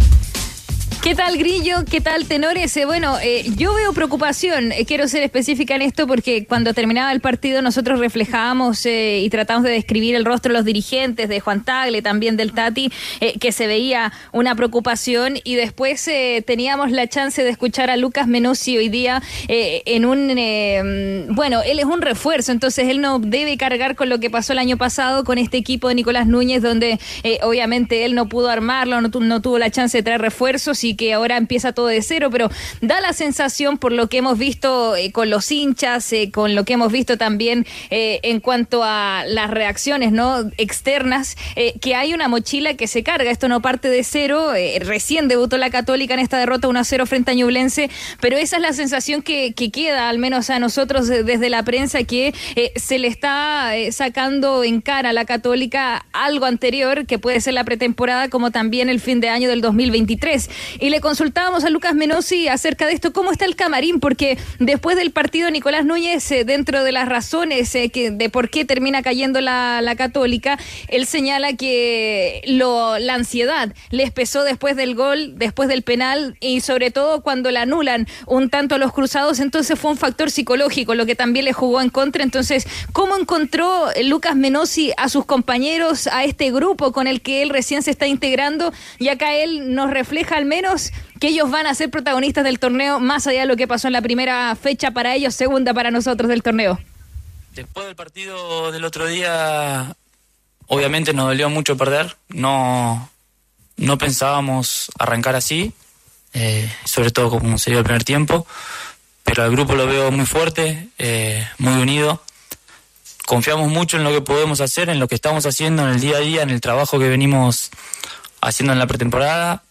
¿Qué tal, Grillo? ¿Qué tal, Tenores? Eh, bueno, eh, yo veo preocupación. Eh, quiero ser específica en esto porque cuando terminaba el partido nosotros reflejábamos eh, y tratamos de describir el rostro de los dirigentes, de Juan Tagle, también del Tati, que se veía una preocupación y después teníamos la chance de escuchar a Lucas Menossi hoy día en un... eh, bueno, él es un refuerzo, entonces él no debe cargar con lo que pasó el año pasado con este equipo de Nicolás Núñez, donde obviamente él no pudo armarlo, no, tu- no tuvo la chance de traer refuerzos y que ahora empieza todo de cero, pero da la sensación por lo que hemos visto eh, con los hinchas, eh, con lo que hemos visto también eh, en cuanto a las reacciones no externas, que hay una mochila que se carga. Esto no parte de cero. recién debutó la Católica en esta derrota 1-0 frente a Ñublense, pero esa es la sensación que, que queda, al menos a nosotros desde la prensa, que se le está sacando en cara a la Católica algo anterior, que puede ser la pretemporada, como también el fin de año del 2023. Y le consultábamos a Lucas Menossi acerca de esto, cómo está el camarín, porque después del partido Nicolás Núñez, eh, dentro de las razones eh, que, de por qué termina cayendo la, la católica, él señala que lo, la ansiedad les pesó después del gol, después del penal y sobre todo cuando la anulan un tanto a los cruzados, entonces fue un factor psicológico, lo que también le jugó en contra. Entonces, ¿cómo encontró Lucas Menossi a sus compañeros, a este grupo con el que él recién se está integrando? Y acá él nos refleja al menos que ellos van a ser protagonistas del torneo, más allá de lo que pasó en la primera fecha para ellos, segunda para nosotros del torneo. Después del partido del otro día, obviamente nos dolió mucho perder. No, no pensábamos arrancar así, eh, sobre todo como se dio el primer tiempo. Pero al grupo lo veo muy fuerte, eh, muy unido. Confiamos mucho en lo que podemos hacer, en lo que estamos haciendo en el día a día, en el trabajo que venimos haciendo en la pretemporada,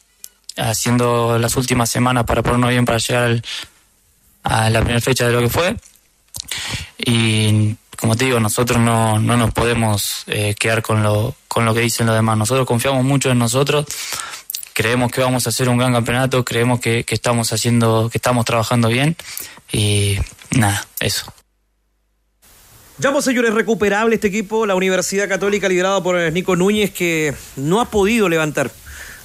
haciendo las últimas semanas para ponernos bien para llegar al- a la primera fecha de lo que fue. Y como te digo, nosotros no, no nos podemos eh, quedar con lo, con lo que dicen los demás. Nosotros confiamos mucho en nosotros, creemos que vamos a hacer un gran campeonato, creemos que, que estamos haciendo, que estamos trabajando bien y nada, eso. Ya, señores, recuperable este equipo, la Universidad Católica liderada por Nico Núñez, que no ha podido levantar.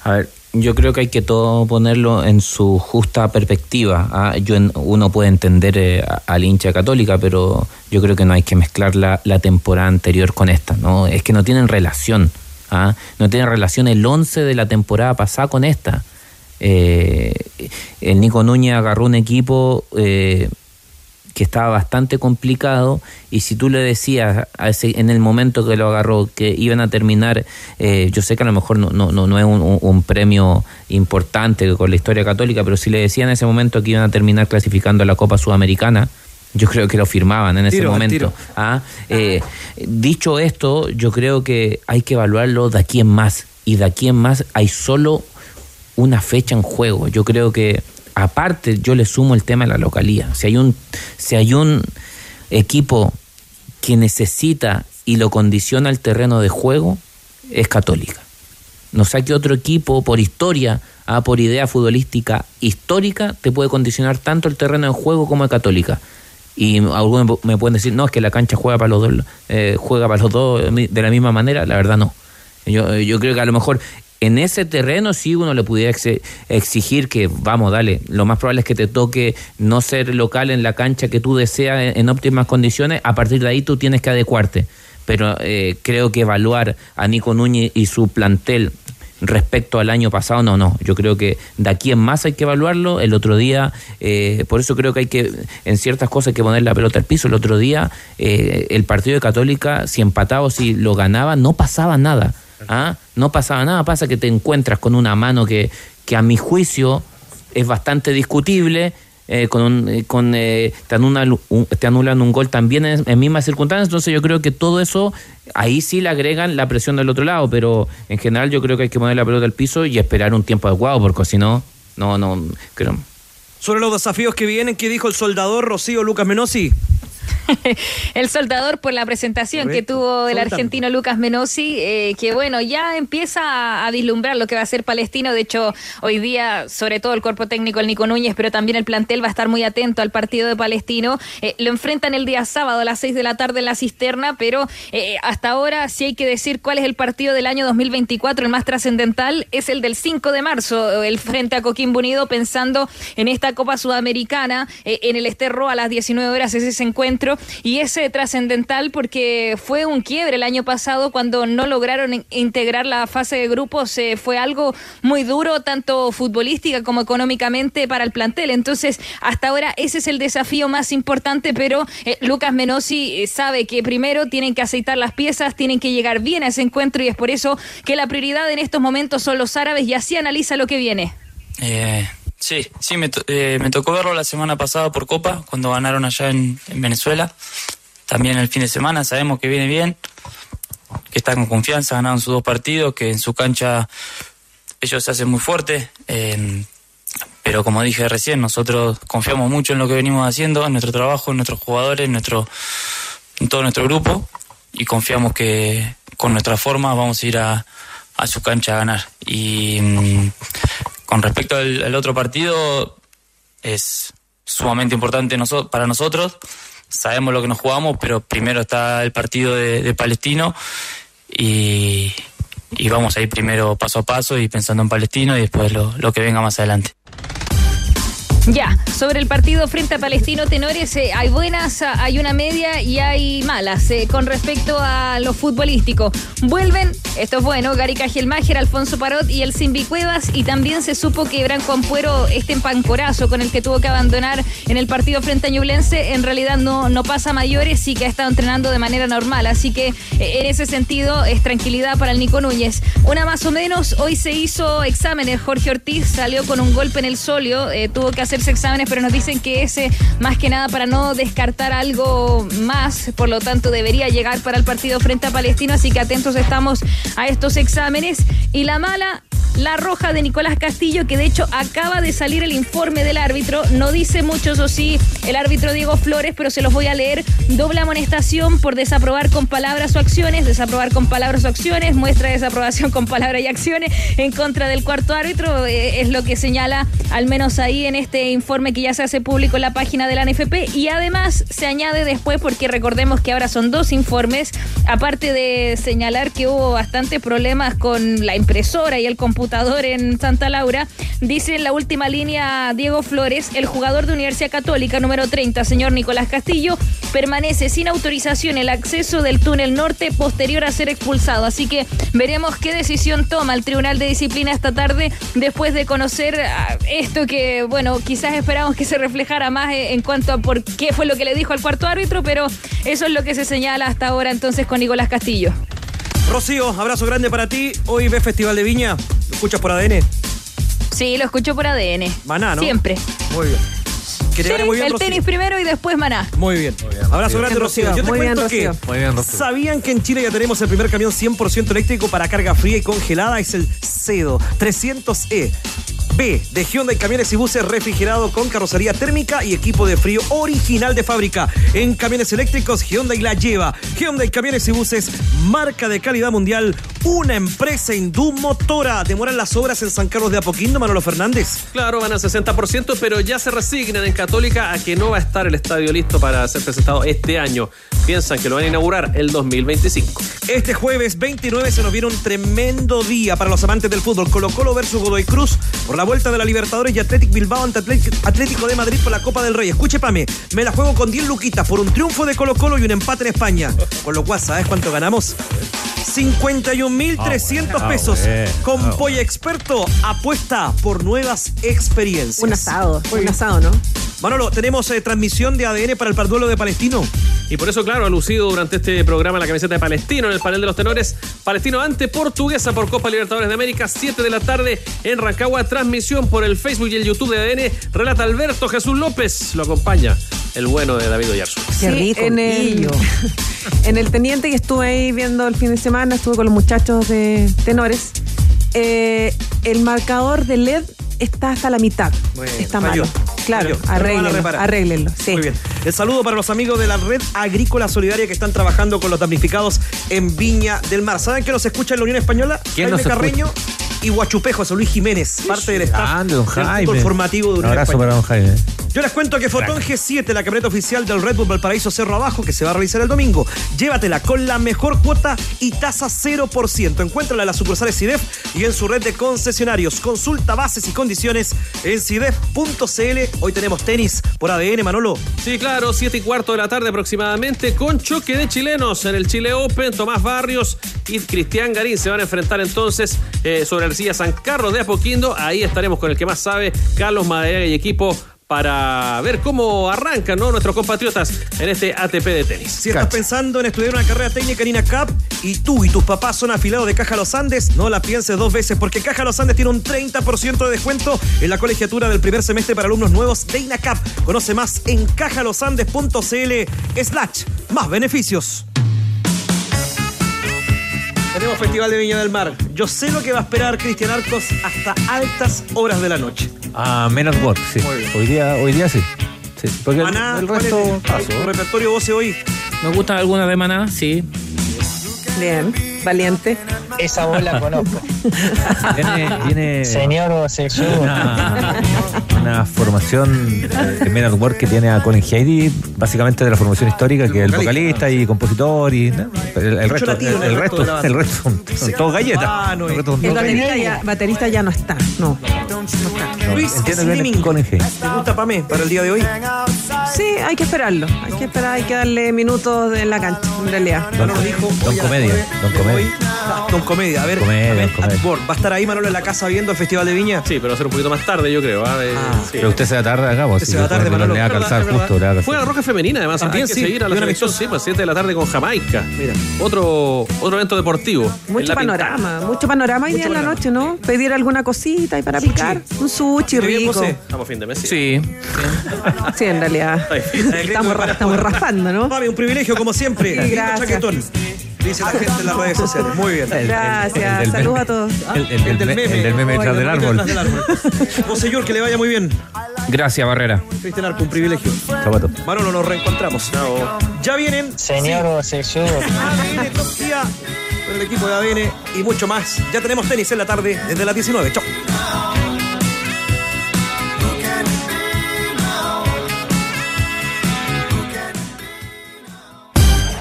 A ver, yo creo que hay que todo ponerlo en su justa perspectiva. ¿ah? Yo uno puede entender eh, al hincha católica, pero yo creo que no hay que mezclar la, la temporada anterior con esta. no Es que no tienen relación. ¿ah? No tienen relación el 11 de la temporada pasada con esta. Eh, el Nico Núñez agarró un equipo eh, que estaba bastante complicado y si tú le decías a ese- en el momento que lo agarró que iban a terminar, eh, yo sé que a lo mejor no, no, no, no es un, premio importante con la historia católica, pero si le decían en ese momento que iban a terminar clasificando a la Copa Sudamericana, yo creo que lo firmaban en ese Tiro, momento. ¿ah? Eh, dicho esto, yo creo que hay que evaluarlo de aquí en más y de aquí en más hay solo una fecha en juego. Yo creo que aparte yo le sumo el tema de la localía. Si hay un si hay un equipo que necesita y lo condiciona el terreno de juego es Católica. No sé qué otro equipo por historia, ah, por idea futbolística histórica te puede condicionar tanto el terreno de juego como el Católica. Y algunos me pueden decir, no, es que la cancha juega para los dos, eh, juega para los dos de la misma manera. La verdad no. Yo, yo creo que a lo mejor en ese terreno sí uno le pudiera ex- exigir que, vamos, dale, lo más probable es que te toque no ser local en la cancha que tú deseas en, en óptimas condiciones, a partir de ahí tú tienes que adecuarte. Pero eh, creo que evaluar a Nico Núñez y su plantel respecto al año pasado, no, no. Yo creo que de aquí en más hay que evaluarlo. El otro día, eh, por eso creo que hay que, en ciertas cosas, hay que poner la pelota al piso. El otro día, eh, el partido de Católica, si empataba o si lo ganaba, no pasaba nada. ¿ah? No pasaba nada. Pasa que te encuentras con una mano que, que a mi juicio es bastante discutible. eh, con, un- eh, con eh, te, anulan, un, te un gol también en, en mismas circunstancias, entonces yo creo que todo eso, ahí sí le agregan la presión del otro lado, pero en general yo creo que hay que poner la pelota al piso y esperar un tiempo adecuado, porque si no, no, no, creo. Sobre los desafíos que vienen, ¿qué dijo el soldador Rocío Lucas Menosi? <laughs> El soldador por la presentación que tuvo el argentino Lucas Menosi, eh, que bueno, ya empieza a, vislumbrar lo que va a ser Palestino. De hecho, hoy día, sobre todo el cuerpo técnico, el Nico Núñez, pero también el plantel va a estar muy atento al partido de Palestino. Eh, lo enfrentan el día sábado a las 6 de la tarde en la cisterna, pero eh, hasta ahora, si hay que decir cuál es el partido del año 2024, el más trascendental, es el del 5 de marzo, el frente a Coquimbo Unido, pensando en esta Copa Sudamericana, eh, en el Esterro a las 19 horas es ese y es trascendental porque fue un quiebre el año pasado cuando no lograron in- integrar la fase de grupos, eh, fue algo muy duro tanto futbolística como económicamente para el plantel. Entonces, hasta ahora ese es el desafío más importante, pero eh, Lucas Menosi eh, sabe que primero tienen que aceitar las piezas, tienen que llegar bien a ese encuentro y es por eso que la prioridad en estos momentos son los árabes y así analiza lo que viene. Sí, sí, me, to- eh, me tocó verlo la semana pasada por Copa, cuando ganaron allá en, en Venezuela. También el fin de semana, sabemos que viene bien, que está con confianza, ganaron sus dos partidos, que en su cancha ellos se hacen muy fuertes. pero como dije recién, nosotros confiamos mucho en lo que venimos haciendo, en nuestro trabajo, en nuestros jugadores, en, nuestro, en todo nuestro grupo, y confiamos que con nuestra forma vamos a ir a, a su cancha a ganar. Y mm, con respecto al, al otro partido, es sumamente importante para nosotros. Sabemos lo que nos jugamos, pero primero está el partido de, Palestino y, vamos a ir primero paso a paso y pensando en Palestino y después lo que venga más adelante. Ya, sobre el partido frente a Palestino Tenores, eh, hay buenas, hay una media y hay malas eh, con respecto a lo futbolístico. Vuelven, esto es bueno, Gary Cajelmacher, Alfonso Parot y el Simbi Cuevas y también se supo que Branco Ampuero, este empancorazo con el que tuvo que abandonar en el partido frente a Ñublense, en realidad no, no pasa mayores y que ha estado entrenando de manera normal. Así que eh, en ese sentido es tranquilidad para el Nico Núñez. Una más o menos, hoy se hizo exámenes, Jorge Ortiz salió con un golpe en el solio, tuvo que hacerse exámenes, pero nos dicen que ese más que nada para no descartar algo más, por lo tanto debería llegar para el partido frente a Palestino, así que atentos estamos a estos exámenes. Y la mala, la roja de Nicolás Castillo, que de hecho acaba de salir el informe del árbitro. No dice mucho, eso sí, el árbitro Diego Flores, pero se los voy a leer. Doble amonestación por desaprobar con palabras o acciones, desaprobar con palabras o acciones, muestra de desaprobación con palabras y acciones en contra del cuarto árbitro. eh, es lo que señala, al menos ahí en este informe que ya se hace público en la página de la NFP. Y además se añade después, porque recordemos que ahora son dos informes, aparte de señalar que hubo bastantes problemas con la impresora y el computador en Santa Laura, dice en la última línea Diego Flores, el jugador de Universidad Católica número 30, señor Nicolás Castillo, permanece sin autorización el acceso del túnel norte posterior a ser expulsado. Así que veremos qué decisión toma el Tribunal de Disciplina esta tarde después de conocer ah, esto que, bueno, quizás esperamos que se reflejara más eh, en cuanto a por qué fue lo que le dijo al cuarto árbitro, pero eso es lo que se señala hasta ahora entonces con Nicolás Castillo. Rocío, abrazo grande para ti. Hoy ve Festival de Viña. ¿Lo escuchas por ADN? Sí, lo escucho por ADN. Maná, ¿no? Siempre. Muy bien. Que te Sí, muy bien, el Rocío. tenis primero y después Maná. Muy bien. Abrazo grande, Rocío. Rocío. Yo te Muy bien, cuento que. Muy bien, Rocío. ¿Sabían que en Chile ya tenemos el primer camión 100% eléctrico para carga fría y congelada? Es el CEDO 300E. B, de Hyundai Camiones y Buses refrigerado con carrocería térmica y equipo de frío original de fábrica. En camiones eléctricos, Hyundai la lleva. Hyundai Camiones y Buses, marca de calidad mundial, una empresa indumotora. ¿Demoran las obras en San Carlos de Apoquindo, Manolo Fernández? Claro, van al 60%, pero ya se resignan en Católica a que no va a estar el estadio listo para ser presentado este año. Piensan que lo van a inaugurar el 2025. Este jueves 29 se nos viene un tremendo día para los amantes del fútbol. Colo Colo versus Godoy Cruz por la vuelta de la Libertadores y Athletic Bilbao ante Atlético- de Madrid por la Copa del Rey. Escuche, Pame, me la juego con 10 luquitas por un triunfo de Colo Colo y un empate en España. Con lo cual, ¿sabes cuánto ganamos? 51.300 Ah, pesos. bueno. Con Ah, Polla Experto, apuesta por nuevas experiencias. Un asado, un asado, ¿no? Manolo, tenemos eh, transmisión de ADN para el parduelo de Palestino. Y por eso, claro, ha lucido durante este programa la camiseta de Palestino en el panel de los tenores. Palestino ante Portuguesa por Copa Libertadores de América, 7 de la tarde en Rancagua. Transmisión por el Facebook y el YouTube de ADN. Relata Alberto Jesús López. Lo acompaña el bueno de David Oyarzún. Sí, en el, <laughs> en el Teniente que estuve ahí viendo el fin de semana, estuve con los muchachos de tenores. eh, el marcador de LED está hasta la mitad. Bueno, está falló, malo. Claro, falló. Arréglenlo, arréglenlo. Sí. Muy bien. El saludo para los amigos de la Red Agrícola Solidaria que están trabajando con los damnificados en Viña del Mar. ¿Saben que nos escucha en la Unión Española? ¿Quién Jaime nos escucha? Carreño y Guachupejo, José Luis Jiménez, parte del staff Grande, don del Jaime. fútbol formativo de Un Unión abrazo Española. para don Jaime. Yo les cuento que Fotón G7, la camioneta oficial del Red Bull Valparaíso Cerro Abajo, que se va a realizar el domingo, llévatela con la mejor cuota y tasa 0%. Encuéntrala en las sucursales CIDEF y en su red de concesionarios. Consulta bases y condiciones en CIDEF.cl. Hoy tenemos tenis por ADN, Manolo. Sí, claro, 7 y cuarto de la tarde aproximadamente, con choque de chilenos en el Chile Open. Tomás Barrios y Cristian Garín se van a enfrentar entonces eh, sobre Arcilla San Carlos de Apoquindo. Ahí estaremos con el que más sabe, Carlos Madera y equipo, para ver cómo arrancan ¿no? nuestros compatriotas en este ATP de tenis. Si estás pensando en estudiar una carrera técnica en INACAP y tú y tus papás son afiliados de Caja Los Andes, no la pienses dos veces porque Caja Los Andes tiene un 30% de descuento en la colegiatura del primer semestre para alumnos nuevos de INACAP. Conoce más en cajalosandes.cl slash más beneficios. Tenemos Festival de Viña del Mar. Yo sé lo que va a esperar Cristian Arcos hasta altas horas de la noche. Ah, Men at Work, sí. Hoy día, hoy día sí. Sí, porque el- Maná, el, ¿cuál es resto el- paso. tu repertorio voce hoy? Me gustan algunas de Maná, sí. Bien, valiente. Esa voz la conozco. <laughs> Viene, viene- Señor homosexual. <laughs> Una, una formación eh, en Men at Work que tiene a Colin Heidi, básicamente de la formación histórica, que es el vocalista y compositor y ¿no? el, resto, el, el resto banda. el resto son, son todos galletas. El resto son baterista ya, baterista ya no está, no. no está. Luis Slimming. ¿Te gusta para mí, para el día de hoy? Sí, hay que esperarlo. Hay que esperar, hay que darle minutos en la cancha, en realidad. Don, Don Comedia, Don Comedia. Ah, Don Comedia, a ver. Comedia, a ver, Don Comedia. Atbor, ¿Va a estar ahí Manolo en la casa viendo el Festival de Viña? Sí, pero va a ser un poquito más tarde, yo creo. ¿ah? Eh, sí. Pero usted se va tarde acá, vos. Usted se va tarde, le Manolo. va a calzar Es verdad, justo. le va a calzar. Juega Roja Femenina, además. También hay que sí, seguir a la selección, sí, pues 7 de la tarde con Jamaica. Mira. Otro, otro evento deportivo. Mucho la panorama, mucho panorama hoy día en la noche, ¿no? Pedir alguna cosita y para Sushi. picar. Un sushi ¿Qué bien, rico. Estamos a fin de mes. Sí. Sí, en realidad. Estamos, estamos raspando, ¿no? Mami, un privilegio como siempre. Gracias. Dice la gente en las redes sociales. Muy bien. Gracias. del Saludos meme. a todos. El, el del, me- el del meme detrás del árbol. detrás del árbol. <laughs> Vos, señor, que le vaya muy bien. Gracias, Barrera. Cristian Arco, un privilegio. Zapato. Manolo, nos reencontramos. Ya vienen. Señor Sexudo. ADN Top Día con el equipo de ADN y mucho más. Ya tenemos tenis en la tarde desde las 19. Chau.